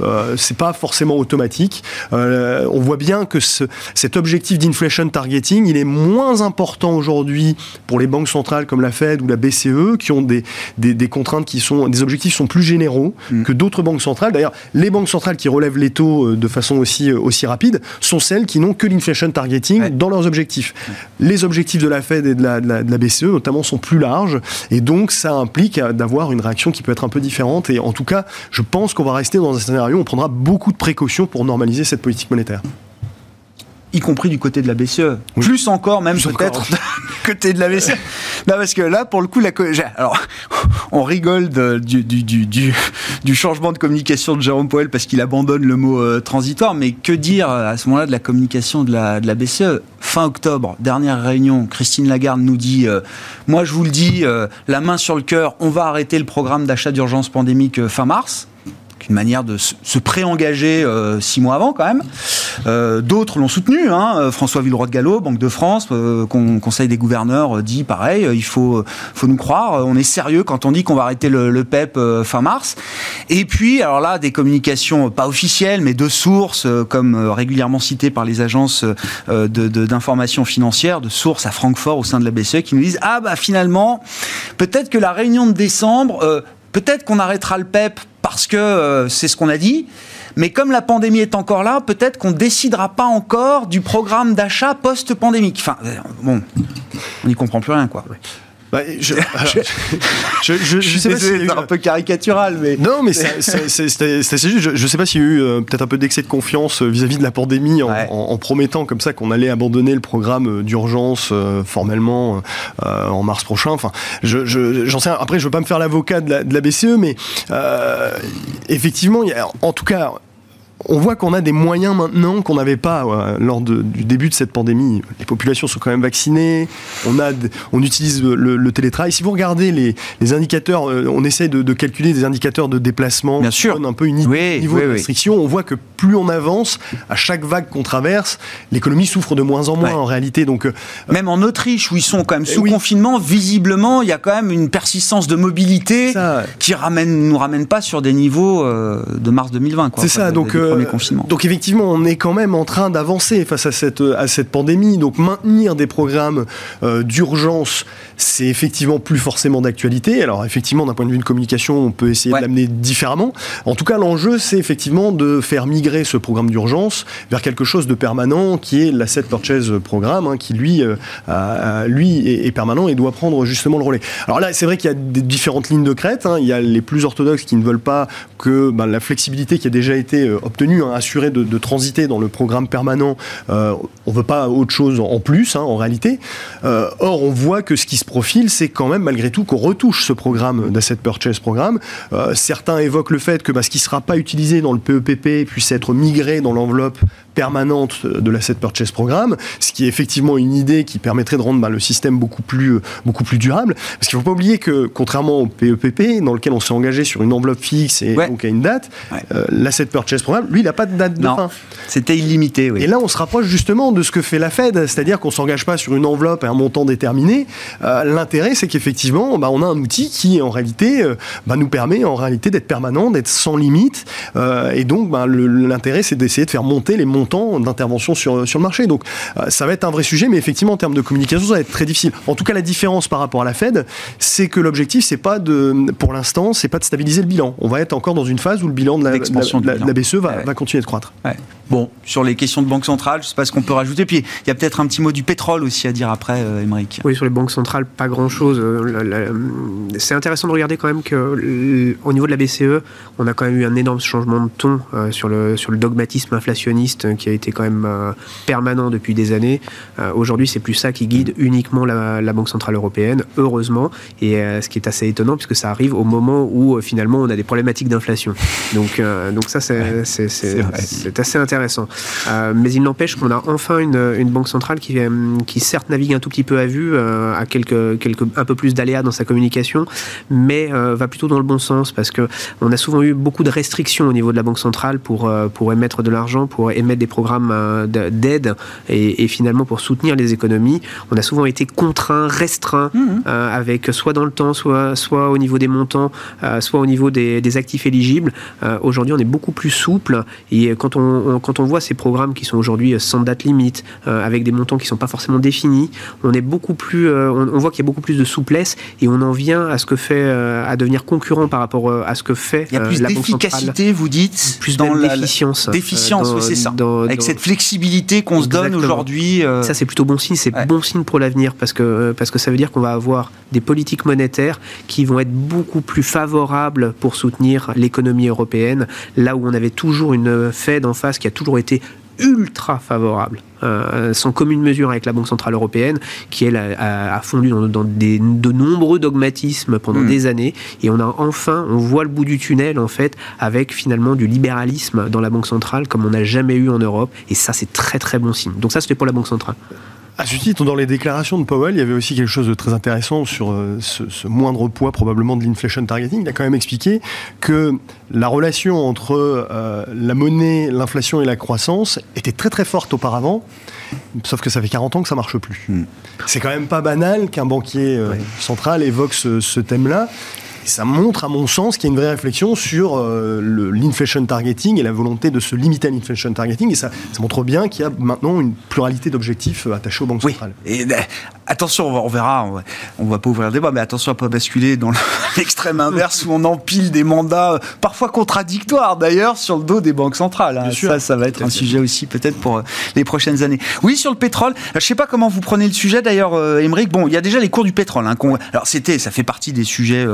S4: Euh, c'est pas forcément automatique. Euh, on voit bien que ce, cet objectif d'inflation targeting, il est moins important aujourd'hui pour les banques centrales comme la Fed ou la BCE, qui ont des, des, des contraintes qui sont, des objectifs qui sont plus généraux mm. que d'autres banques centrales. D'ailleurs, les banques centrales qui relèvent les taux euh, de façon aussi euh, aussi, rapides sont celles qui n'ont que l'inflation targeting dans leurs objectifs. Les objectifs de la Fed et de la, BCE, notamment, sont plus larges et donc ça implique d'avoir une réaction qui peut être un peu différente. Et en tout cas, je pense qu'on va rester dans un scénario où on prendra beaucoup de précautions pour normaliser cette politique monétaire
S1: y compris du côté de la BCE. Plus encore, même peut-être, du côté de la BCE. non, parce que là, pour le coup, la alors, on rigole du, du, du, du, changement de communication de Jérôme Powell parce qu'il abandonne le mot euh, transitoire, mais que dire euh, à ce moment-là de la communication de la, de la BCE? Fin octobre, dernière réunion, Christine Lagarde nous dit euh, Moi, je vous le dis, la main sur le cœur, on va arrêter le programme d'achat d'urgence pandémique fin mars une manière de se préengager euh, six mois avant quand même. Euh, d'autres l'ont soutenu. Hein. Euh, François Villeroy de Gallo, Banque de France, Conseil des gouverneurs dit pareil. il faut, faut nous croire. On est sérieux quand on dit qu'on va arrêter le, PEP fin mars. Et puis, alors là, des communications pas officielles, mais de sources, comme régulièrement citées par les agences d'information financière, de sources à Francfort au sein de la BCE, qui nous disent ah bah finalement, peut-être que la réunion de décembre Peut-être qu'on arrêtera le PEP parce que euh, c'est ce qu'on a dit. Mais comme la pandémie est encore là, peut-être qu'on décidera pas encore du programme d'achat post-pandémique. Enfin, euh, bon, on n'y comprend plus rien, quoi.
S4: Bah, je, je, je, je, sais pas si
S1: c'est un peu caricatural, mais
S4: non, mais c'est assez juste. Je, sais pas s'il y a eu euh, peut-être un peu d'excès de confiance vis-à-vis de la pandémie en, promettant comme ça qu'on allait abandonner le programme d'urgence formellement en mars prochain. Enfin, j'en sais. Après, je veux pas me faire l'avocat de, de, la BCE, mais euh, effectivement, il y a, en tout cas on voit qu'on a des moyens maintenant qu'on n'avait pas lors du début de cette pandémie. Les populations sont quand même vaccinées, on, a, on utilise le, télétravail. Si vous regardez les, indicateurs, euh, on essaie de, calculer des indicateurs de déplacement,
S1: Bien sûr.
S4: un peu une niveau de restriction. On voit que plus on avance, à chaque vague qu'on traverse, l'économie souffre de moins en moins en réalité. Donc, euh,
S1: même en Autriche, où ils sont quand même sous confinement, visiblement, il y a quand même une persistance de mobilité qui ramène, nous ramène pas sur des niveaux euh, de mars 2020.
S4: C'est ça, donc... Euh, donc effectivement, on est quand même en train d'avancer face à cette, à cette pandémie. Donc maintenir des programmes euh, d'urgence, c'est effectivement plus forcément d'actualité. Alors effectivement, d'un point de vue de communication, on peut essayer de l'amener différemment. En tout cas, l'enjeu, c'est effectivement de faire migrer ce programme d'urgence vers quelque chose de permanent, qui est l'asset purchase programme, hein, qui lui, euh, lui est, permanent et doit prendre justement le relais. Alors là, c'est vrai qu'il y a des différentes lignes de crête. Hein. Il y a les plus orthodoxes qui ne veulent pas que ben, la flexibilité qui a déjà été obtenue Hein, assuré de, transiter dans le programme permanent. Euh, on ne veut pas autre chose en plus, hein, en réalité. Euh, or, on voit que ce qui se profile, c'est quand même malgré tout qu'on retouche ce programme d'asset purchase programme. Euh, certains évoquent le fait que bah, ce qui ne sera pas utilisé dans le PEPP puisse être migré dans l'enveloppe permanente de l'asset purchase programme, ce qui est effectivement une idée qui permettrait de rendre bah, le système beaucoup plus, beaucoup plus durable. Parce qu'il ne faut pas oublier que, contrairement au PEPP, dans lequel on s'est engagé sur une enveloppe fixe et donc à une date, l'asset purchase programme, lui, il n'a pas de date de fin.
S1: C'était illimité, oui.
S4: Et là, on se rapproche justement de ce que fait la Fed, c'est-à-dire qu'on ne s'engage pas sur une enveloppe et un montant déterminé. Euh, l'intérêt, c'est qu'effectivement, bah, on a un outil qui, en réalité, euh, bah, nous permet en réalité d'être permanent, d'être sans limite. Euh, et donc, l'intérêt, c'est d'essayer de faire monter les montants d'intervention sur, sur le marché. Donc, ça va être un vrai sujet, mais effectivement, en termes de communication, ça va être très difficile. En tout cas, la différence par rapport à la Fed, c'est que l'objectif, c'est pas de, pour l'instant, c'est pas de stabiliser le bilan. On va être encore dans une phase où le bilan de la, la, BCE va, va continuer de croître.
S1: Bon, sur les questions de banque centrale, je ne sais pas ce qu'on peut rajouter. Puis il y a peut-être un petit mot du pétrole aussi à dire après, euh,
S3: Oui, sur les banques centrales, pas grand-chose. Euh, c'est intéressant de regarder quand même que au niveau de la BCE, on a quand même eu un énorme changement de ton euh, sur, le, sur le dogmatisme inflationniste qui a été quand même permanent depuis des années. Aujourd'hui, c'est plus ça qui guide uniquement la, la, Banque centrale européenne, heureusement. Et ce qui est assez étonnant, puisque ça arrive au moment où finalement on a des problématiques d'inflation. Donc, donc ça, c'est c'est assez intéressant. Euh, mais il n'empêche qu'on a enfin une, une, banque centrale qui, euh, qui certes navigue un tout petit peu à vue, euh, a quelques, quelques, un peu plus d'aléas dans sa communication, mais va plutôt dans le bon sens parce que on a souvent eu beaucoup de restrictions au niveau de la banque centrale pour, pour émettre de l'argent, pour émettre des programmes d'aide et, finalement pour soutenir les économies. On a souvent été contraints, restreints, mmh. avec soit dans le temps, soit, soit au niveau des montants, soit au niveau des, des actifs éligibles. Aujourd'hui, on est beaucoup plus souple et quand on, quand on voit ces programmes qui sont aujourd'hui sans date limite, euh, avec des montants qui ne sont pas forcément définis, on est beaucoup plus, euh, on, voit qu'il y a beaucoup plus de souplesse et on en vient à ce que fait, euh, à devenir concurrent par rapport à ce que fait
S1: Il y a plus d'efficacité, vous dites,
S3: plus dans d'efficience.
S1: D'efficience, oui, c'est ça. avec cette flexibilité qu'on se donne aujourd'hui.
S3: Ça, c'est plutôt bon signe. C'est bon signe pour l'avenir parce que, parce que ça veut dire qu'on va avoir des politiques monétaires qui vont être beaucoup plus favorables pour soutenir l'économie européenne, là où on avait toujours une Fed en face qui a toujours été ultra favorable, euh, sans commune mesure avec la Banque Centrale Européenne, qui elle a, fondu dans, des, de nombreux dogmatismes pendant hmm. des années, et on a enfin, on voit le bout du tunnel en fait, avec finalement du libéralisme dans la Banque Centrale comme on n'a jamais eu en Europe, et ça c'est très très bon signe. Donc ça c'était pour la Banque Centrale.
S4: À ce titre, dans les déclarations de Powell, il y avait aussi quelque chose de très intéressant sur euh, ce, moindre poids probablement de l'inflation targeting. Il a quand même expliqué que la relation entre euh, la monnaie, l'inflation et la croissance était très très forte auparavant, sauf que ça fait 40 ans que ça marche plus. Hmm. C'est quand même pas banal qu'un banquier euh, central évoque ce, ce thème-là ça montre, à mon sens, qu'il y a une vraie réflexion sur euh, l'inflation targeting et la volonté de se limiter à l'inflation targeting. Et ça, ça montre bien qu'il y a maintenant une pluralité d'objectifs euh, attachés aux banques centrales.
S1: Et, ben, attention, on verra, on va, va pas ouvrir le débat, mais attention à pas basculer dans l'extrême inverse où on empile des mandats, euh, parfois contradictoires d'ailleurs, sur le dos des banques centrales. Hein. Ça, ça va être un sujet aussi peut-être pour les prochaines années. Oui, sur le pétrole, je sais pas comment vous prenez le sujet d'ailleurs, Émeric. Bon, il y a déjà les cours du pétrole. Hein, alors c'était, ça fait partie des sujets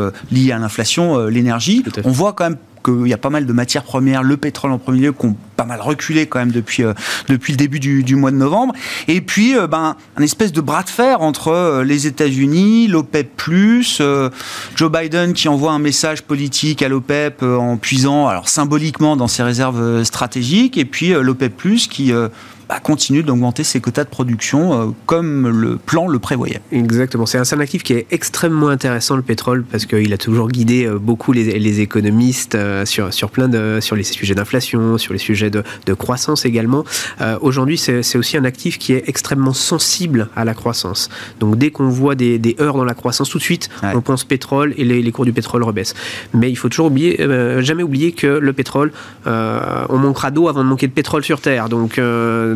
S1: à l'inflation, euh, l'énergie. On voit quand même qu'il y a pas mal de matières premières, le pétrole en premier lieu, qui ont pas mal reculé quand même depuis, euh, depuis le début du, mois de novembre. Et puis, euh, ben, un espèce de bras de fer entre les États-Unis, l'OPEP, Joe Biden qui envoie un message politique à l'OPEP en puisant, alors symboliquement, dans ses réserves stratégiques, et puis l'OPEP, qui bah, continue d'augmenter ses quotas de production euh, comme le plan le prévoyait.
S3: Exactement. C'est un, actif qui est extrêmement intéressant, le pétrole, parce qu'il a toujours guidé euh, beaucoup les, économistes euh, sur, sur plein de sur les sujets d'inflation, sur les sujets de, croissance également. Aujourd'hui, c'est aussi un actif qui est extrêmement sensible à la croissance. Donc dès qu'on voit des, des, heures dans la croissance, tout de suite, on pense pétrole et les, cours du pétrole rebaissent. Mais il faut toujours oublier, jamais oublier que le pétrole, on manquera d'eau avant de manquer de pétrole sur Terre. Donc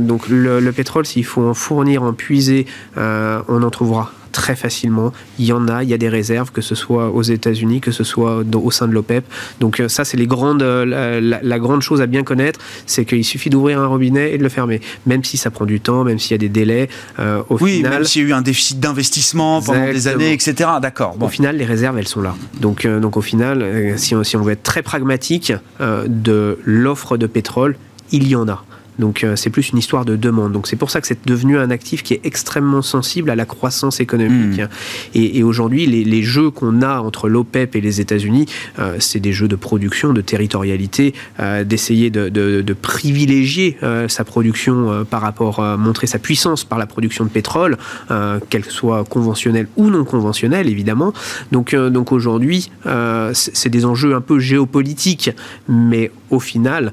S3: donc le, pétrole, s'il faut en fournir, en puiser, euh, on en trouvera très facilement. Il y en a, il y a des réserves, que ce soit aux États-Unis, que ce soit au sein de l'OPEP. Donc euh, ça, c'est les grandes, euh, la, grande chose à bien connaître, c'est qu'il suffit d'ouvrir un robinet et de le fermer. Même si ça prend du temps, même s'il y a des délais,
S1: au oui, final... même s'il y a eu un déficit d'investissement pendant des années, etc. D'accord.
S3: Au final, les réserves, elles sont là. Donc, donc au final, si on, si on veut être très pragmatique, de l'offre de pétrole, il y en a. Donc euh, c'est plus une histoire de demande. Donc c'est pour ça que c'est devenu un actif qui est extrêmement sensible à la croissance économique. Hmm. Et, aujourd'hui, les, jeux qu'on a entre l'OPEP et les États-Unis, euh, c'est des jeux de production, de territorialité, euh, d'essayer de, privilégier sa production par rapport à montrer sa puissance par la production de pétrole, qu'elle soit conventionnelle ou non conventionnelle, évidemment. Donc, donc aujourd'hui, c'est des enjeux un peu géopolitiques, mais au final,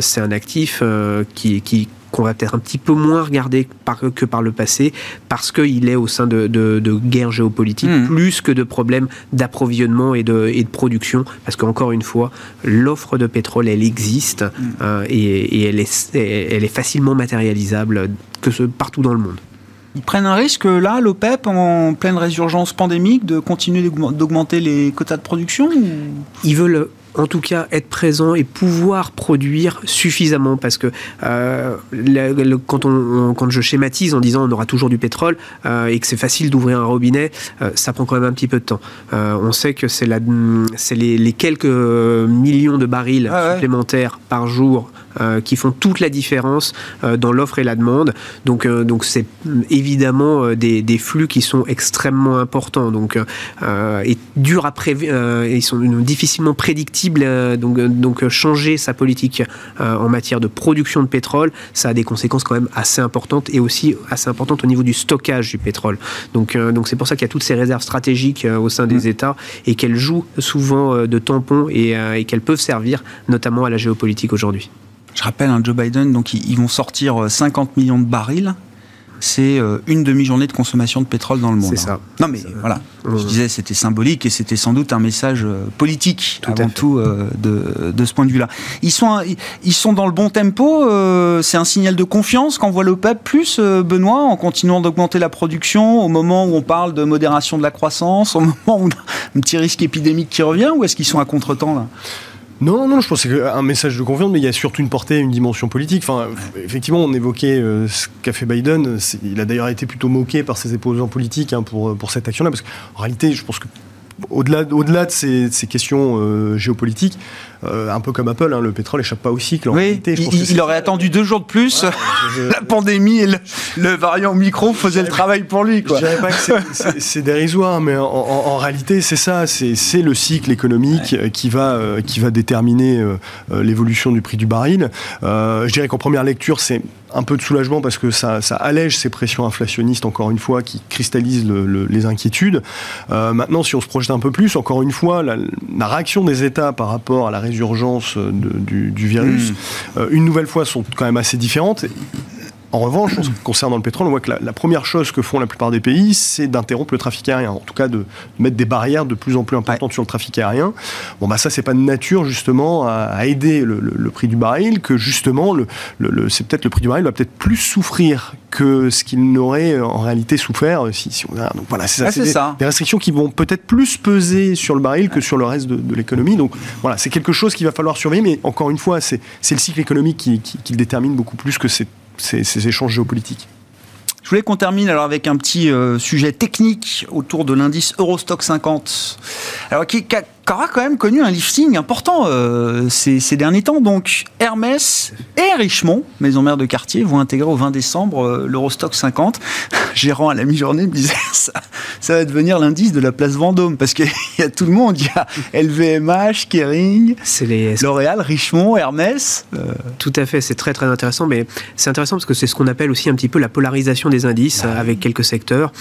S3: c'est un actif qui, qui qu'on va peut-être un petit peu moins regarder que par le passé, parce qu'il est au sein de, de, guerres géopolitiques, hmm. plus que de problèmes d'approvisionnement et de, et de production, parce qu'encore une fois, l'offre de pétrole, elle existe, hmm. euh, et, elle, est, elle est facilement matérialisable que ce, partout dans le monde.
S1: Ils prennent un risque là, l'OPEP, en pleine résurgence pandémique, de continuer d'augmenter les quotas de production
S3: Ils veulent en tout cas être présent et pouvoir produire suffisamment parce que euh, quand, on, quand je schématise en disant on aura toujours du pétrole euh, et que c'est facile d'ouvrir un robinet, euh, ça prend quand même un petit peu de temps. on sait que c'est les, les, quelques millions de barils ah supplémentaires par jour qui font toute la différence dans l'offre et la demande. Donc donc c'est évidemment des, des, flux qui sont extrêmement importants donc et durs à prévoir, ils sont difficilement prédictibles euh, donc, euh, donc euh, changer sa politique en matière de production de pétrole, ça a des conséquences quand même assez importantes et aussi assez importantes au niveau du stockage du pétrole. Donc donc c'est pour ça qu'il y a toutes ces réserves stratégiques au sein des mmh. États et qu'elles jouent souvent de tampon et, et qu'elles peuvent servir notamment à la géopolitique aujourd'hui.
S1: Je rappelle, un hein, Joe Biden, donc ils vont sortir 50 millions de barils c'est euh, une demi-journée de consommation de pétrole dans le monde.
S3: C'est ça. Hein.
S1: Non, mais voilà. Je disais, c'était symbolique et c'était sans doute un message euh, politique avant tout euh, de, de, ce point de vue-là. Ils sont, ils sont dans le bon tempo. c'est un signal de confiance qu'envoie l'OPEP plus, Benoît, en continuant d'augmenter la production au moment où on parle de modération de la croissance, au moment où on a un petit risque épidémique qui revient, ou est-ce qu'ils sont à contre-temps là?
S4: Non, non, je pense que c'est un message de confiance, mais il y a surtout une portée, une dimension politique. Enfin, effectivement, on évoquait euh, ce qu'a fait Biden. Il a d'ailleurs été plutôt moqué par ses opposants politiques hein, pour, cette action-là, parce qu'en réalité, je pense que au-delà, de ces, ces questions géopolitiques, euh, un peu comme Apple, hein, le pétrole n'échappe pas au cycle.
S1: oui, il, aurait attendu deux jours de plus. la pandémie et le, variant micro faisaient le travail pour lui.
S4: Quoi. Je dirais pas que c'est dérisoire, mais en, réalité, c'est ça. C'est le cycle économique qui, va, euh, qui va déterminer euh, l'évolution du prix du baril. je dirais qu'en première lecture, c'est un peu de soulagement parce que ça, allège ces pressions inflationnistes, encore une fois, qui cristallisent les inquiétudes. maintenant, si on se projette un peu plus, encore une fois, la, la réaction des États par rapport à la urgences du, virus, hmm. euh, une nouvelle fois, sont quand même assez différentes. En revanche, concernant le pétrole, on voit que la, première chose que font la plupart des pays, c'est d'interrompre le trafic aérien. En tout cas, de, mettre des barrières de plus en plus importantes sur le trafic aérien. Bon, bah ça, c'est pas de nature justement à, aider le, prix du baril, que justement, le, c'est peut-être le prix du baril va peut-être plus souffrir que ce qu'il n'aurait en réalité souffert si, si on a. Donc voilà, c'est ça. des, restrictions qui vont peut-être plus peser sur le baril que sur le reste de, l'économie. Donc voilà, c'est quelque chose qu'il va falloir surveiller. Mais encore une fois, c'est le cycle économique qui, qui, qui le détermine beaucoup plus que c'est ces, échanges géopolitiques.
S1: Je voulais qu'on termine alors avec un petit euh, sujet technique autour de l'indice Eurostock 50. Alors qui, aura quand même connu un lifting important euh, ces, derniers temps. Donc Hermès et Richemont, maison mère de quartier, vont intégrer au 20 décembre euh, l'Eurostock 50. Gérant à la mi-journée me disait ça, ça va devenir l'indice de la place Vendôme parce qu'il y a tout le monde. Il y a LVMH, Kering, L'Oréal, Richemont, Hermès.
S3: Euh. Tout à fait, c'est très très intéressant. Mais c'est intéressant parce que c'est ce qu'on appelle aussi un petit peu la polarisation des indices avec quelques secteurs.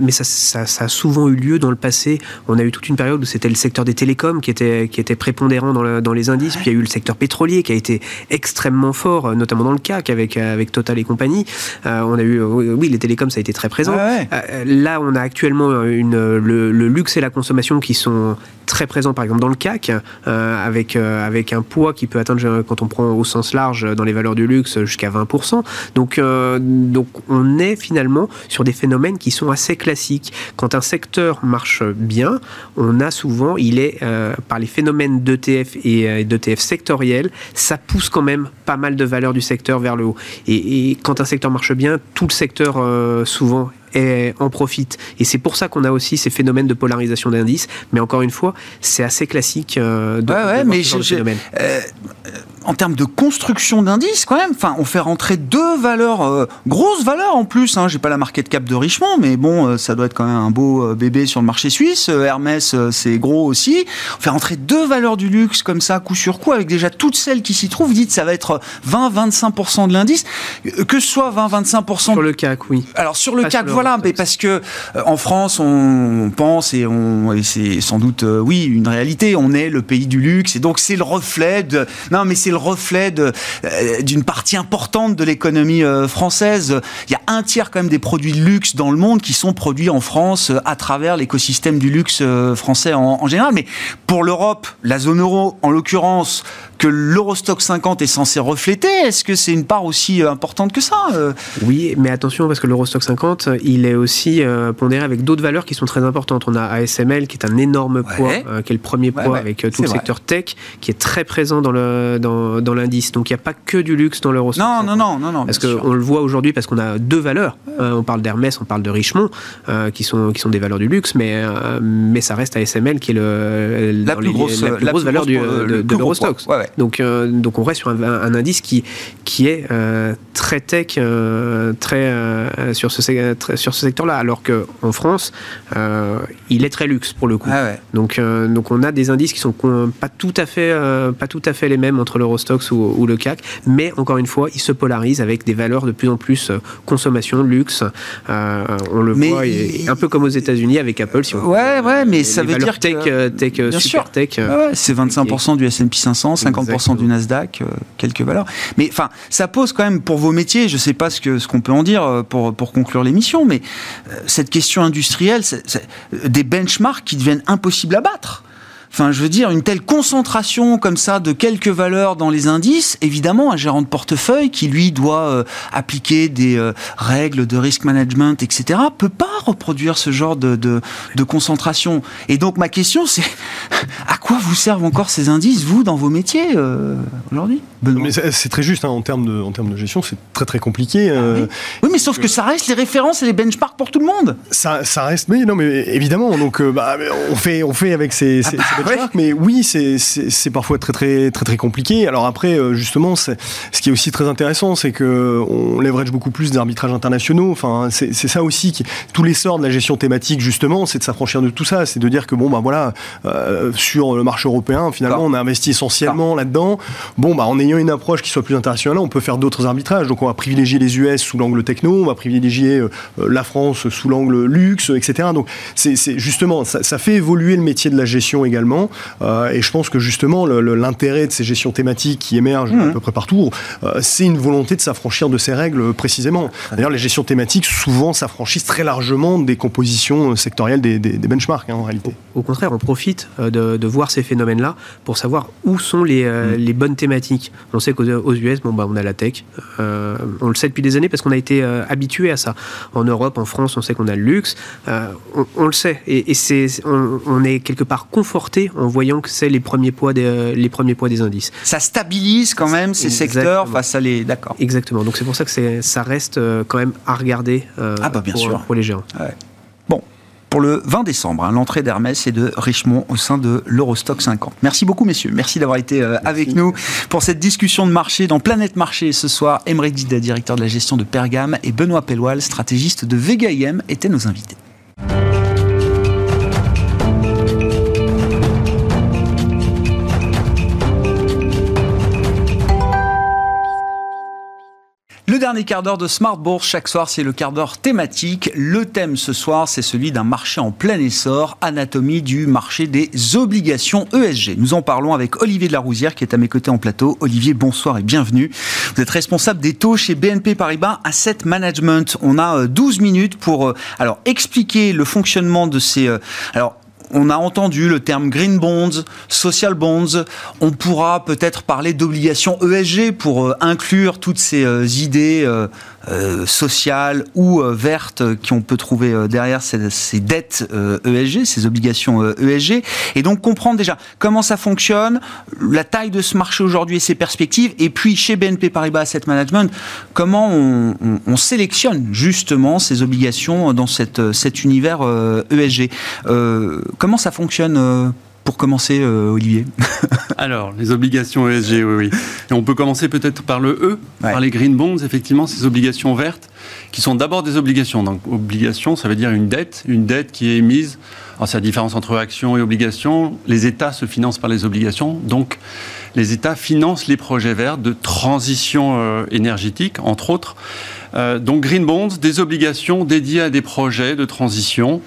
S3: mais ça, ça, a souvent eu lieu dans le passé. On a eu toute une période où c'était le secteur des qui était, qui était prépondérant dans, dans les indices. Puis il y a eu le secteur pétrolier qui a été extrêmement fort, euh, notamment dans le CAC avec, euh, avec Total et compagnie. Euh, on a eu, oui, les télécoms, ça a été très présent. là, on a actuellement une, le, luxe et la consommation qui sont très présents, par exemple, dans le CAC, avec, avec un poids qui peut atteindre, quand on prend au sens large, dans les valeurs du luxe, jusqu'à 20%. Donc, donc, on est finalement sur des phénomènes qui sont assez classiques. Quand un secteur marche bien, on a souvent, il est euh, par les phénomènes d'ETF et euh, d'ETF sectoriels, ça pousse quand même pas mal de valeurs du secteur vers le haut. Et, quand un secteur marche bien, tout le secteur euh, souvent en profite. Et c'est pour ça qu'on a aussi ces phénomènes de polarisation d'indices. Mais encore une fois, c'est assez classique de,
S1: ouais, mais phénomène en termes de construction d'indices, quand même, enfin, on fait rentrer deux valeurs, euh, grosses valeurs en plus. Hein. J'ai pas la market cap de Richemont, mais bon, euh, ça doit être quand même un beau euh, bébé sur le marché suisse. Hermès, c'est gros aussi. On fait rentrer deux valeurs du luxe comme ça, coup sur coup, avec déjà toutes celles qui s'y trouvent. Dites, ça va être 20-25% de l'indice, que ce soit 20-25%
S3: sur le CAC, oui.
S1: Alors sur le CAC, voilà, mais parce que en France, on, pense et on, et c'est sans doute, oui, une réalité. On est le pays du luxe et donc c'est le reflet de. Non, mais c'est le reflet euh, d'une partie importante de l'économie euh, française. Il y a un tiers quand même des produits de luxe dans le monde qui sont produits en France euh, à travers l'écosystème du luxe français en, en général. Mais pour l'Europe, la zone euro en l'occurrence, que l'Eurostock 50 est censé refléter Est-ce que c'est une part aussi euh, importante que ça euh?
S3: Oui, mais attention parce que l'Eurostock 50, il est aussi euh, pondéré avec d'autres valeurs qui sont très importantes. On a ASML qui est un énorme poids, qui est le premier poids avec tout le secteur tech, qui est très présent dans le dans, dans l'indice. Donc il n'y a pas que du luxe dans l'Eurostock.
S1: Non, non, non, non, non.
S3: Parce qu'on le voit aujourd'hui parce qu'on a deux valeurs. on parle d'Hermès, on parle de Richemont, qui sont qui sont des valeurs du luxe, mais mais ça reste ASML qui est le
S1: la plus, grosse,
S3: la plus valeur du, de, l'Eurostock. Donc, euh, donc on reste sur un, indice qui, qui est euh, très tech, euh, très sur ce, sur ce secteur-là, alors qu'en France, il est très luxe pour le coup. Ah donc, donc on a des indices qui sont pas tout à fait, pas tout à fait les mêmes entre l'Eurostox ou, ou, le CAC, mais encore une fois, ils se polarisent avec des valeurs de plus en plus consommation, luxe. on le voit un peu comme aux États-Unis avec Apple. Si
S1: on ouais, ouais, mais ça veut dire
S3: tech, tech, super sûr. tech.
S1: c'est 25% du S&P 500, 50% du Nasdaq, euh, quelques valeurs. Mais enfin, ça pose quand même pour vos métiers, je ne sais pas ce qu'on ce qu'on peut en dire euh, pour, pour conclure l'émission, mais euh, cette question industrielle, des benchmarks qui deviennent impossibles à battre. Enfin, je veux dire, une telle concentration comme ça de quelques valeurs dans les indices, évidemment, un gérant de portefeuille qui, lui, doit euh, appliquer des euh, règles de risk management, etc., peut pas reproduire ce genre de, de, concentration. Et donc, ma question, c'est à quoi vous servent encore ces indices, vous, dans vos métiers, euh, aujourd'hui?
S4: Mais c'est très juste, hein, en, termes de, en termes de gestion, c'est très très compliqué.
S1: Ah oui. mais sauf que ça reste les références et les benchmarks pour tout le monde.
S4: Ça, ça reste, mais non, mais évidemment, donc bah, on, fait, on fait avec ces, ah bah mais oui, c'est parfois très très très très compliqué. Alors après, euh, justement, ce qui est aussi très intéressant, c'est que on leverage beaucoup plus d'arbitrages internationaux. Enfin, c'est ça aussi qui tout l'essor de la gestion thématique justement, c'est de s'affranchir de tout ça, c'est de dire que bon bah voilà, euh, sur le marché européen, finalement, on a investi essentiellement là-dedans. Bon bah en ayant une approche qui soit plus internationale, on peut faire d'autres arbitrages. Donc on va privilégier les US sous l'angle techno, on va privilégier euh, la France sous l'angle luxe, etc. Donc c'est justement ça, ça fait évoluer le métier de la gestion également euh, et je pense que justement, l'intérêt de ces gestions thématiques qui émergent à mmh. peu près partout, euh, c'est une volonté de s'affranchir de ces règles précisément. D'ailleurs, les gestions thématiques souvent s'affranchissent très largement des compositions sectorielles des, benchmarks hein, en réalité.
S3: Au, contraire, on profite euh, de, voir ces phénomènes-là pour savoir où sont les, mmh. bonnes thématiques. On sait qu'aux US, bon, bah, on a la tech. on le sait depuis des années parce qu'on a été habitué à ça. En Europe, en France, on sait qu'on a le luxe. On, le sait. Et, et on, on est quelque part conforté en voyant que c'est les premiers poids des, euh, les premiers poids des indices.
S1: Ça stabilise quand même ces secteurs face à les. D'accord.
S3: Exactement. Donc c'est pour ça que ça reste euh, quand même à regarder euh, ah bah bien pour, sûr. pour les géants.
S1: Bon, pour le 20 décembre, hein, l'entrée d'Hermès et de Richemont au sein de l'Eurostock 50. Merci beaucoup, messieurs. Merci d'avoir été avec nous pour cette discussion de marché dans Planète Marché ce soir. Émeric Dida, directeur de la gestion de Pergame, et Benoît Pelloal, stratégiste de Vega IM, étaient nos invités. Le dernier quart d'heure de Smart Bourse, chaque soir, c'est le quart d'heure thématique. Le thème ce soir, c'est celui d'un marché en plein essor, anatomie du marché des obligations ESG. Nous en parlons avec Olivier de la Rousière, qui est à mes côtés en plateau. Olivier, bonsoir et bienvenue. Vous êtes responsable des taux chez BNP Paribas Asset Management. On a 12 euh, minutes pour euh, alors expliquer le fonctionnement de ces... Euh, on a entendu le terme green bonds, social bonds. On pourra peut-être parler d'obligations ESG pour euh, inclure toutes ces euh, idées euh, euh, sociales ou euh, vertes qu'on peut trouver euh, derrière ces, ces dettes ESG, e ces obligations ESG, et donc comprendre déjà comment ça fonctionne, la taille de ce marché aujourd'hui et ses perspectives, et puis chez BNP Paribas Asset Management, comment on, on, on sélectionne justement ces obligations dans cette, cet univers ESG. E comment ça fonctionne pour commencer, euh, Olivier
S5: Alors, les obligations ESG, oui, oui. Et on peut commencer peut-être par le E, par les green bonds, effectivement, ces obligations vertes, qui sont d'abord des obligations. Donc, obligation, ça veut dire une dette, une dette qui est émise. Alors, c'est la différence entre actions et obligations. Les États se financent par les obligations. Donc, les États financent les projets verts de transition euh, énergétique, entre autres. Euh, donc, green bonds, des obligations dédiées à des projets de transition.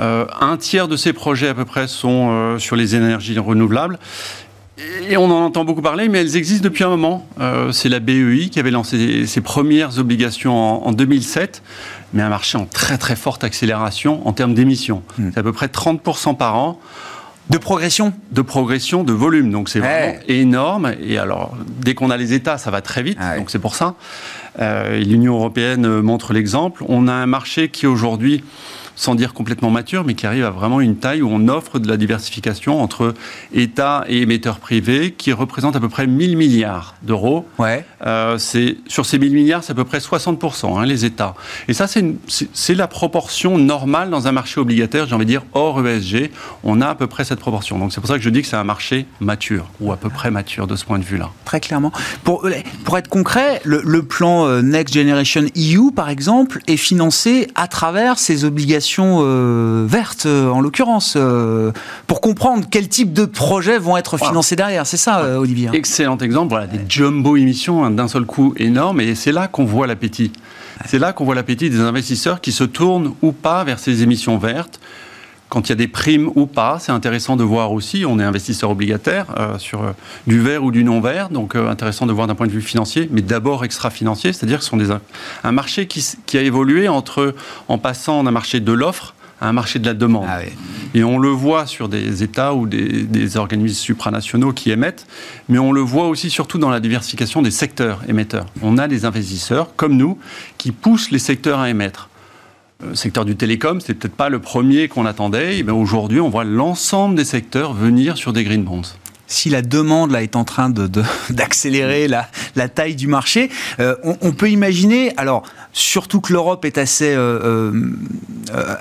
S5: Euh, un tiers de ces projets à peu près sont euh, sur les énergies renouvelables. Et on en entend beaucoup parler, mais elles existent depuis un moment. Euh, c'est la BEI qui avait lancé ses premières obligations en, 2007, mais un marché en très très forte accélération en termes d'émissions. Hmm. C'est à peu près 30% par an.
S1: De progression
S5: De progression, de volume. Donc c'est vraiment énorme. Et alors, dès qu'on a les États, ça va très vite. Donc c'est pour ça. L'Union européenne montre l'exemple. On a un marché qui aujourd'hui sans dire complètement mature, mais qui arrive à vraiment une taille où on offre de la diversification entre États et émetteurs privés, qui représente à peu près 1000 milliards d'euros.
S1: Ouais.
S5: Euh, sur ces 1000 milliards, c'est à peu près 60%, hein, les États. Et ça, c'est la proportion normale dans un marché obligataire, j'ai envie de dire, hors ESG. On a à peu près cette proportion. Donc c'est pour ça que je dis que c'est un marché mature, ou à peu près mature de ce point de vue-là.
S1: Très clairement. Pour, pour être concret, le, le plan euh, Next Generation EU, par exemple, est financé à travers ces obligations euh, vertes, euh, en l'occurrence, euh, pour comprendre quel type de projets vont être financés derrière. C'est ça, Olivier hein.
S5: Excellent exemple. Voilà, des jumbo émissions hein, d'un seul coup énorme, et c'est là qu'on voit l'appétit. C'est là qu'on voit l'appétit des investisseurs qui se tournent ou pas vers ces émissions vertes quand il y a des primes ou pas, c'est intéressant de voir aussi. On est investisseur obligataire euh, sur euh, du vert ou du non vert, donc euh, intéressant de voir d'un point de vue financier, mais d'abord extra-financier, c'est-à-dire que ce sont des, un marché qui, qui, a évolué entre en passant d'un marché de l'offre à un marché de la demande. Ah et on le voit sur des États ou des, organismes supranationaux qui émettent, mais on le voit aussi surtout dans la diversification des secteurs émetteurs. On a des investisseurs, comme nous, qui poussent les secteurs à émettre. Le euh, secteur du télécom, c'était peut-être pas le premier qu'on attendait. Et aujourd'hui, on voit l'ensemble des secteurs venir sur des green bonds
S1: si la demande là est en train d'accélérer la, taille du marché, euh, on, peut imaginer, alors surtout que l'Europe est assez euh, euh,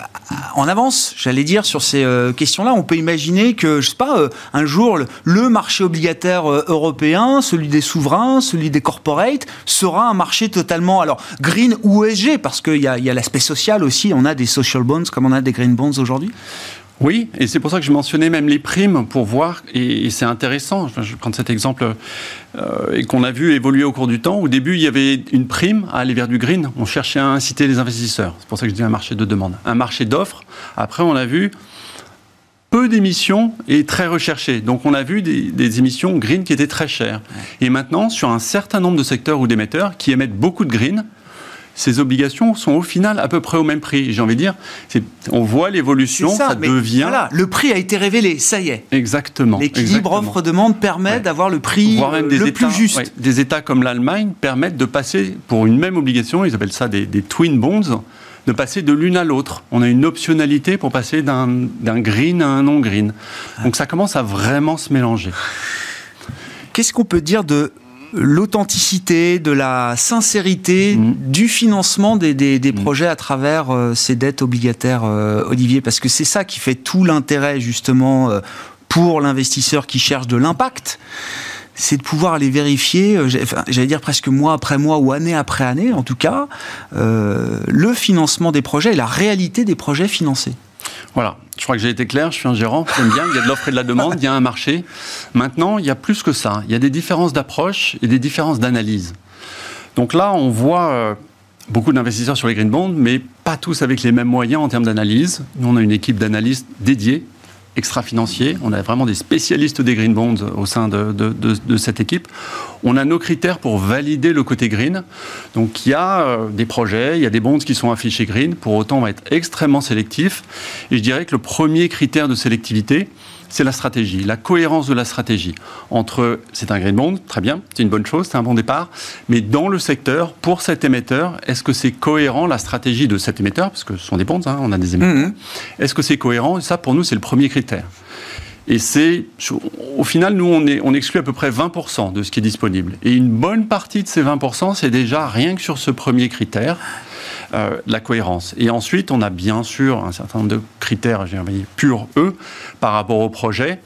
S1: en avance, j'allais dire, sur ces questions-là, on peut imaginer que, je sais pas, un jour, le, marché obligataire européen, celui des souverains, celui des corporates, sera un marché totalement, alors, green ou ESG, parce qu'il y a l'aspect social aussi, on a des social bonds comme on a des green bonds aujourd'hui?
S5: Oui, et c'est pour ça que je mentionnais même les primes pour voir, et, c'est intéressant, je prends cet exemple, euh, et qu'on a vu évoluer au cours du temps. Au début, il y avait une prime à aller vers du green, on cherchait à inciter les investisseurs. C'est pour ça que je dis un marché de demande. Un marché d'offres, après on a vu peu d'émissions et très recherchées. Donc on a vu des, des, émissions green qui étaient très chères. Et maintenant, sur un certain nombre de secteurs ou d'émetteurs qui émettent beaucoup de green, ces obligations sont au final à peu près au même prix. J'ai envie de dire, on voit l'évolution, ça, devient.
S1: Voilà, le prix a été révélé, ça y est.
S5: Exactement.
S1: L'équilibre offre-demande permet d'avoir le prix le plus juste.
S5: des États comme l'Allemagne permettent de passer pour une même obligation, ils appellent ça des, twin bonds, de passer de l'une à l'autre. On a une optionnalité pour passer d'un green à un non green. Donc ça commence à vraiment se mélanger.
S1: Qu'est-ce qu'on peut dire de l'authenticité, de la sincérité mm. du financement des, des, mm. projets à travers euh, ces dettes obligataires, euh, Olivier, parce que c'est ça qui fait tout l'intérêt justement euh, pour l'investisseur qui cherche de l'impact c'est de pouvoir aller vérifier, j'allais dire presque mois après mois ou année après année en tout cas, le financement des projets et la réalité des projets financés.
S5: Voilà, je crois que j'ai été clair, je suis un gérant, j'aime bien, il y a de l'offre et de la demande, il y a un marché. Maintenant, il y a plus que ça, il y a des différences d'approche et des différences d'analyse. Donc là, on voit euh, beaucoup d'investisseurs sur les green bonds, mais pas tous avec les mêmes moyens en termes d'analyse. Nous, on a une équipe d'analystes dédiée extra-financiers. On a vraiment des spécialistes des green bonds au sein de, cette équipe. On a nos critères pour valider le côté green. Donc il y a euh, des projets, il y a des bonds qui sont affichés green. Pour autant, on va être extrêmement sélectif. Et je dirais que le premier critère de sélectivité, c'est la stratégie, la cohérence de la stratégie. Entre, c'est un green bond, très bien, c'est une bonne chose, c'est un bon départ, mais dans le secteur, pour cet émetteur, est-ce que c'est cohérent la stratégie de cet émetteur, parce que ce sont des bonds, hein, on a des émetteurs, mhm. est-ce que c'est cohérent? Et ça, pour nous, c'est le premier critère. Et c'est, au final, nous, on, est, on exclut à peu près 20% de ce qui est disponible. Et une bonne partie de ces 20%, c'est déjà rien que sur ce premier critère. Euh, la cohérence. Et ensuite, on a bien sûr un certain nombre de critères, j'ai envie purs, eux, par rapport au projet.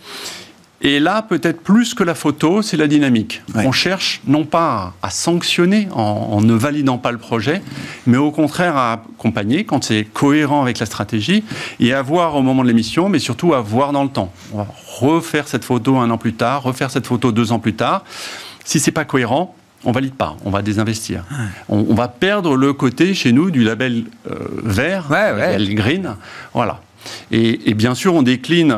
S5: Et là, peut-être plus que la photo, c'est la dynamique. On cherche non pas à sanctionner en, ne validant pas le projet, mais au contraire à accompagner quand c'est cohérent avec la stratégie et à voir au moment de l'émission, mais surtout à voir dans le temps. On va refaire cette photo un an plus tard, refaire cette photo deux ans plus tard. Si c'est pas cohérent, on valide pas, on va désinvestir. On, va perdre le côté chez nous du label euh, vert, label green. Voilà. Et, bien sûr, on décline,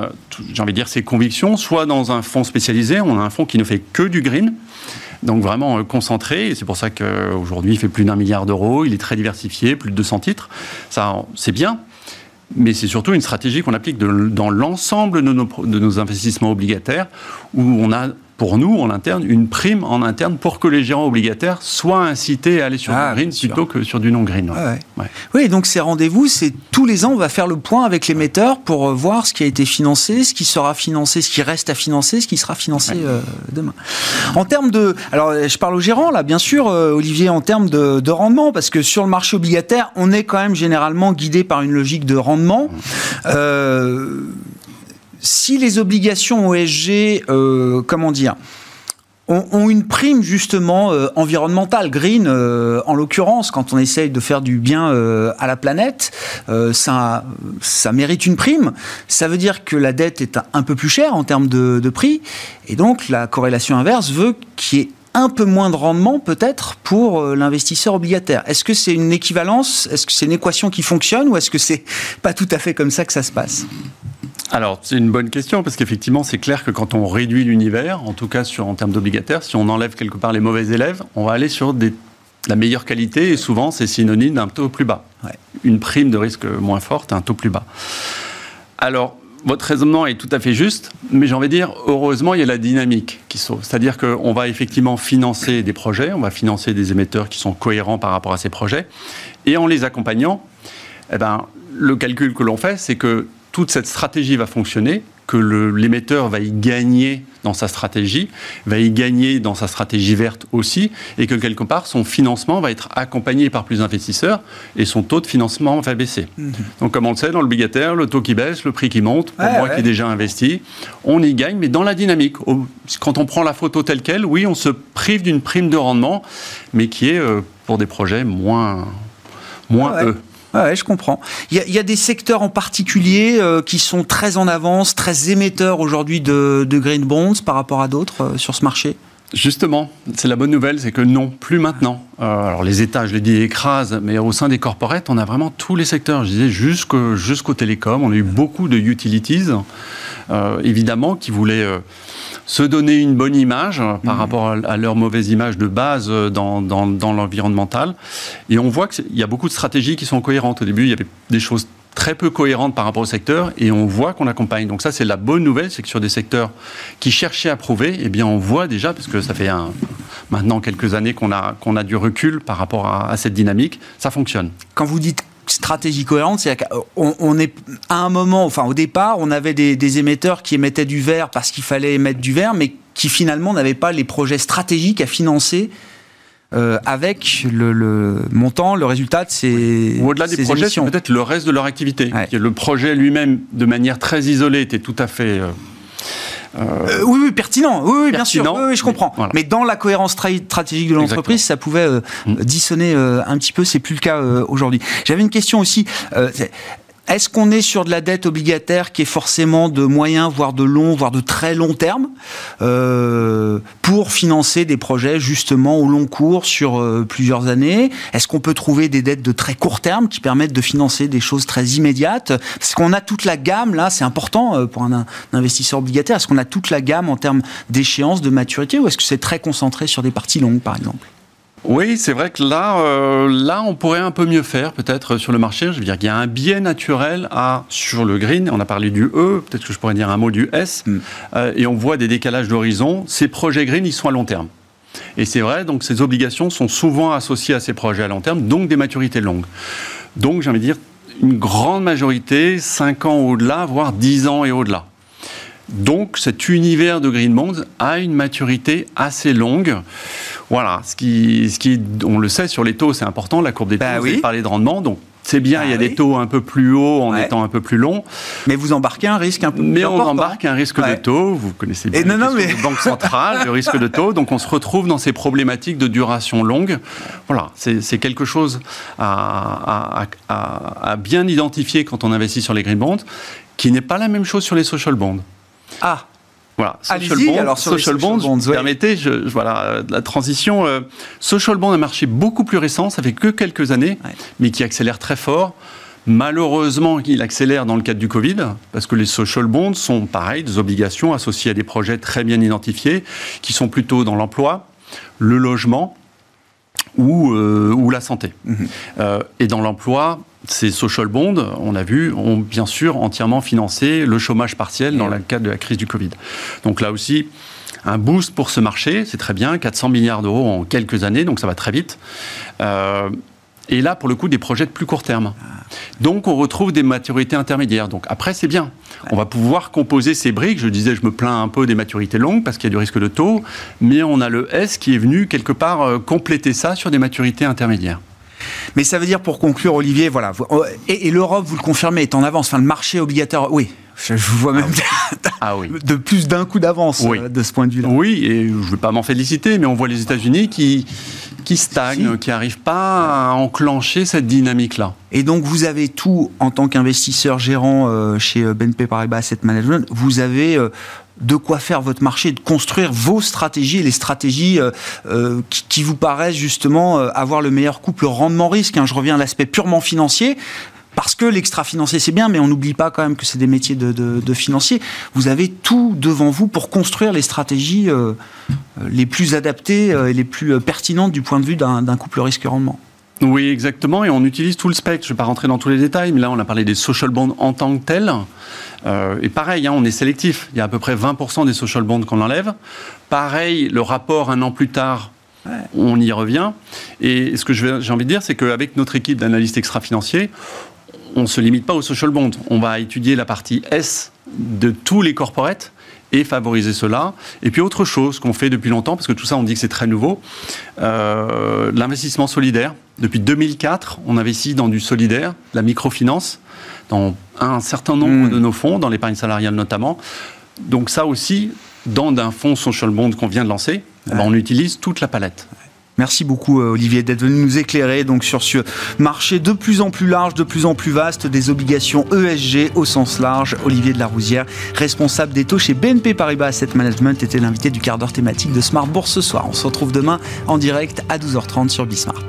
S5: j'ai envie de dire, ces convictions, soit dans un fonds spécialisé, on a un fonds qui ne fait que du green, donc vraiment euh, concentré, et c'est pour ça qu'aujourd'hui il fait plus d'un milliard d'euros, il est très diversifié, plus de 200 titres. Ça, c'est bien, mais c'est surtout une stratégie qu'on applique dans l'ensemble de de nos investissements obligataires, où on a pour nous, en interne, une prime en interne pour que les gérants obligataires soient incités à aller sur ah, du green plutôt que sur du non-green.
S1: Oui, donc ces rendez-vous, c'est tous les ans, on va faire le point avec l'émetteur pour euh, voir ce qui a été financé, ce qui sera financé, ce qui reste à financer, ce qui sera financé euh, demain. En termes de... Alors, je parle aux gérants, là, bien sûr, euh, Olivier, en termes de, de, rendement, parce que sur le marché obligataire, on est quand même généralement guidé par une logique de rendement. Euh, si les obligations OSG, euh, comment dire, ont, une prime justement euh, environnementale, green euh, en l'occurrence, quand on essaye de faire du bien à la planète, ça, mérite une prime. Ça veut dire que la dette est un, peu plus chère en termes de, de prix, et donc la corrélation inverse veut qu'il y ait un peu moins de rendement peut-être pour l'investisseur obligataire. Est-ce que c'est une équivalence? Est-ce que c'est une équation qui fonctionne? Ou est-ce que c'est pas tout à fait comme ça que ça se passe?
S5: Alors, c'est une bonne question, parce qu'effectivement, c'est clair que quand on réduit l'univers, en tout cas sur, en termes d'obligataires, si on enlève quelque part les mauvais élèves, on va aller sur des La meilleure qualité, souvent, c'est synonyme d'un taux plus bas. Une prime de risque moins forte, un taux plus bas. Alors, votre raisonnement est tout à fait juste, mais j'ai envie de dire, heureusement, il y a la dynamique qui sauve. C'est-à-dire qu'on va effectivement financer des projets, on va financer des émetteurs qui sont cohérents par rapport à ces projets, et en les accompagnant, eh ben, le calcul que l'on fait, c'est que toute cette stratégie va fonctionner, que l'émetteur va y gagner dans sa stratégie, va y gagner dans sa stratégie verte aussi, et que quelque part, son financement va être accompagné par plus d'investisseurs et son taux de financement va baisser. Mhm. Donc, comme on le sait, dans l'obligataire, le taux qui baisse, le prix qui monte, pour moi qui ai déjà investi, on y gagne, mais dans la dynamique. Quand on prend la photo telle qu'elle, oui, on se prive d'une prime de rendement, mais qui est euh, pour des projets moins, moins
S1: ah
S5: eux.
S1: Ouais, je comprends. Il y, a, des secteurs en particulier euh, qui sont très en avance, très émetteurs aujourd'hui de, green bonds par rapport à d'autres euh, sur ce marché?
S5: Justement, c'est la bonne nouvelle, c'est que non, plus maintenant. Euh, alors les États, je l'ai dit, écrasent, mais au sein des corporates, on a vraiment tous les secteurs. Je disais jusqu'au jusqu'au télécom, on a eu beaucoup de utilities, évidemment, qui voulaient se donner une bonne image par mhm. rapport à, leur mauvaise image de base euh, dans, dans, l'environnemental. Et on voit qu'il y a beaucoup de stratégies qui sont cohérentes. Au début, il y avait des choses très peu cohérentes par rapport au secteur et on voit qu'on accompagne. Donc ça, c'est la bonne nouvelle, c'est que sur des secteurs qui cherchaient à prouver, eh bien, on voit déjà, parce que ça fait un, maintenant quelques années qu'on a, qu'on a du recul par rapport à, à cette dynamique, ça fonctionne.
S1: Quand vous dites stratégie cohérente, c'est qu'on on est à un moment, enfin au départ, on avait des, émetteurs qui émettaient du verre parce qu'il fallait émettre du verre, mais qui finalement n'avaient pas les projets stratégiques à financer. Euh, avec le, montant, le résultat de ces.
S5: Au-delà des projets, c'est peut-être le reste de leur activité. Le projet lui-même, de manière très isolée, était tout à fait euh,
S1: euh, oui, oui, pertinent. Oui, bien sûr. Oui, je comprends. Mais dans la cohérence stratégique de l'entreprise, ça pouvait euh, mm. dissonner euh, un petit peu. C'est plus le cas aujourd'hui. J'avais une question aussi. Est-ce qu'on est sur de la dette obligataire qui est forcément de moyen, voire de long, voire de très long terme, euh, pour financer des projets justement au long cours sur euh, plusieurs années? Est-ce qu'on peut trouver des dettes de très court terme qui permettent de financer des choses très immédiates? Est-ce qu'on a toute la gamme, là, c'est important euh, pour un, investisseur obligataire, est-ce qu'on a toute la gamme en termes d'échéance, de maturité, ou est-ce que c'est très concentré sur des parties longues, par exemple?
S5: Oui, c'est vrai que là, euh, là, on pourrait un peu mieux faire peut-être sur le marché. Je veux dire qu'il y a un biais naturel à sur le green. On a parlé du E, peut-être que je pourrais dire un mot du S, mm. euh, et on voit des décalages d'horizon. Ces projets green, ils sont à long terme. Et c'est vrai, donc ces obligations sont souvent associées à ces projets à long terme, donc des maturités longues. Donc j'ai envie de dire une grande majorité, 5 ans au-delà, voire 10 ans et au-delà. Donc cet univers de green bonds a une maturité assez longue. Voilà, ce qui, ce qui, on le sait sur les taux, c'est important. La courbe des bah taux, bah oui. parler de rendement, donc c'est bien, il y a bah des taux un peu plus hauts en étant un peu plus longs.
S1: Mais vous embarquez un risque un peu
S5: Mais on embarque un risque de taux, vous connaissez bien Et non, non, mais... banque centrale, le risque de taux, donc on se retrouve dans ces problématiques de duration longue. Voilà, c'est quelque chose à, à, à, bien identifier quand on investit sur les green bonds, qui n'est pas la même chose sur les social bonds.
S1: Ah
S5: voilà, social bond, alors social, bond, permettez, je, voilà, euh, la transition. Euh, social bond, un marché beaucoup plus récent, ça fait que quelques années, mais qui accélère très fort. Malheureusement, il accélère dans le cadre du Covid, parce que les social bonds sont pareil, des obligations associées à des projets très bien identifiés, qui sont plutôt dans l'emploi, le logement ou, euh, ou la santé. Mhm. et dans l'emploi, ces social bonds, on a vu, ont bien sûr entièrement financé le chômage partiel dans le cadre de la crise du Covid. Donc là aussi, un boost pour ce marché, c'est très bien, 400 milliards d'euros en quelques années, donc ça va très vite. Euh, et là, pour le coup, des projets de plus court terme. Donc, on retrouve des maturités intermédiaires. Donc, après, c'est bien. On va pouvoir composer ces briques. Je disais, je me plains un peu des maturités longues parce qu'il y a du risque de taux. Mais on a le S qui est venu quelque part euh, compléter ça sur des maturités intermédiaires.
S1: Mais ça veut dire, pour conclure, Olivier, voilà. Oh, et, l'Europe, vous le confirmez, est en avance. Enfin, le marché obligatoire, oui. Je vous vois même ah oui. de plus d'un coup d'avance euh, de ce point de vue-là.
S5: Oui, et je ne veux pas m'en féliciter, mais on voit les États-Unis qui, qui stagnent, qui n'arrivent pas à enclencher cette dynamique-là.
S1: Et donc, vous avez tout, en tant qu'investisseur gérant euh, chez euh, BNP Paribas Asset Management, vous avez de quoi faire votre marché, de construire vos stratégies, les stratégies euh, euh, qui, vous paraissent justement euh, avoir le meilleur couple rendement-risque. Hein. Je reviens à l'aspect purement financier. Parce que l'extra-financier, c'est bien, mais on n'oublie pas quand même que c'est des métiers de, financiers. Vous avez tout devant vous pour construire les stratégies les plus adaptées et les plus pertinentes du point de vue d'un couple risque-rendement.
S5: Oui, exactement. Et on utilise tout le spectre. Je ne vais pas rentrer dans tous les détails, mais là, on a parlé des social bonds en tant que tels. Euh, et pareil, hein, on est sélectif. Il y a à peu près 20% des social bonds qu'on enlève. Pareil, le rapport un an plus tard, on y revient. Et ce que j'ai envie de dire, c'est qu'avec notre équipe d'analystes extra-financiers, on ne se limite pas aux social bonds. On va étudier la partie S de tous les corporates et favoriser cela. Et puis autre chose qu'on fait depuis longtemps, parce que tout ça on dit que c'est très nouveau, euh, l'investissement solidaire. Depuis 2004, on investit dans du solidaire, la microfinance, dans un certain nombre hmm. de nos fonds, dans l'épargne salariale notamment. Donc ça aussi, dans un fonds social bond qu'on vient de lancer, eh ben, on utilise toute la palette.
S1: Merci beaucoup euh, Olivier d'être venu nous éclairer donc sur ce marché de plus en plus large, de plus en plus vaste des obligations ESG au sens large. Olivier de la Rousière, responsable des taux chez BNP Paribas Asset Management, était l'invité du quart d'heure thématique de Smart Bourse ce soir. On se retrouve demain en direct à 12h30 sur Bismart.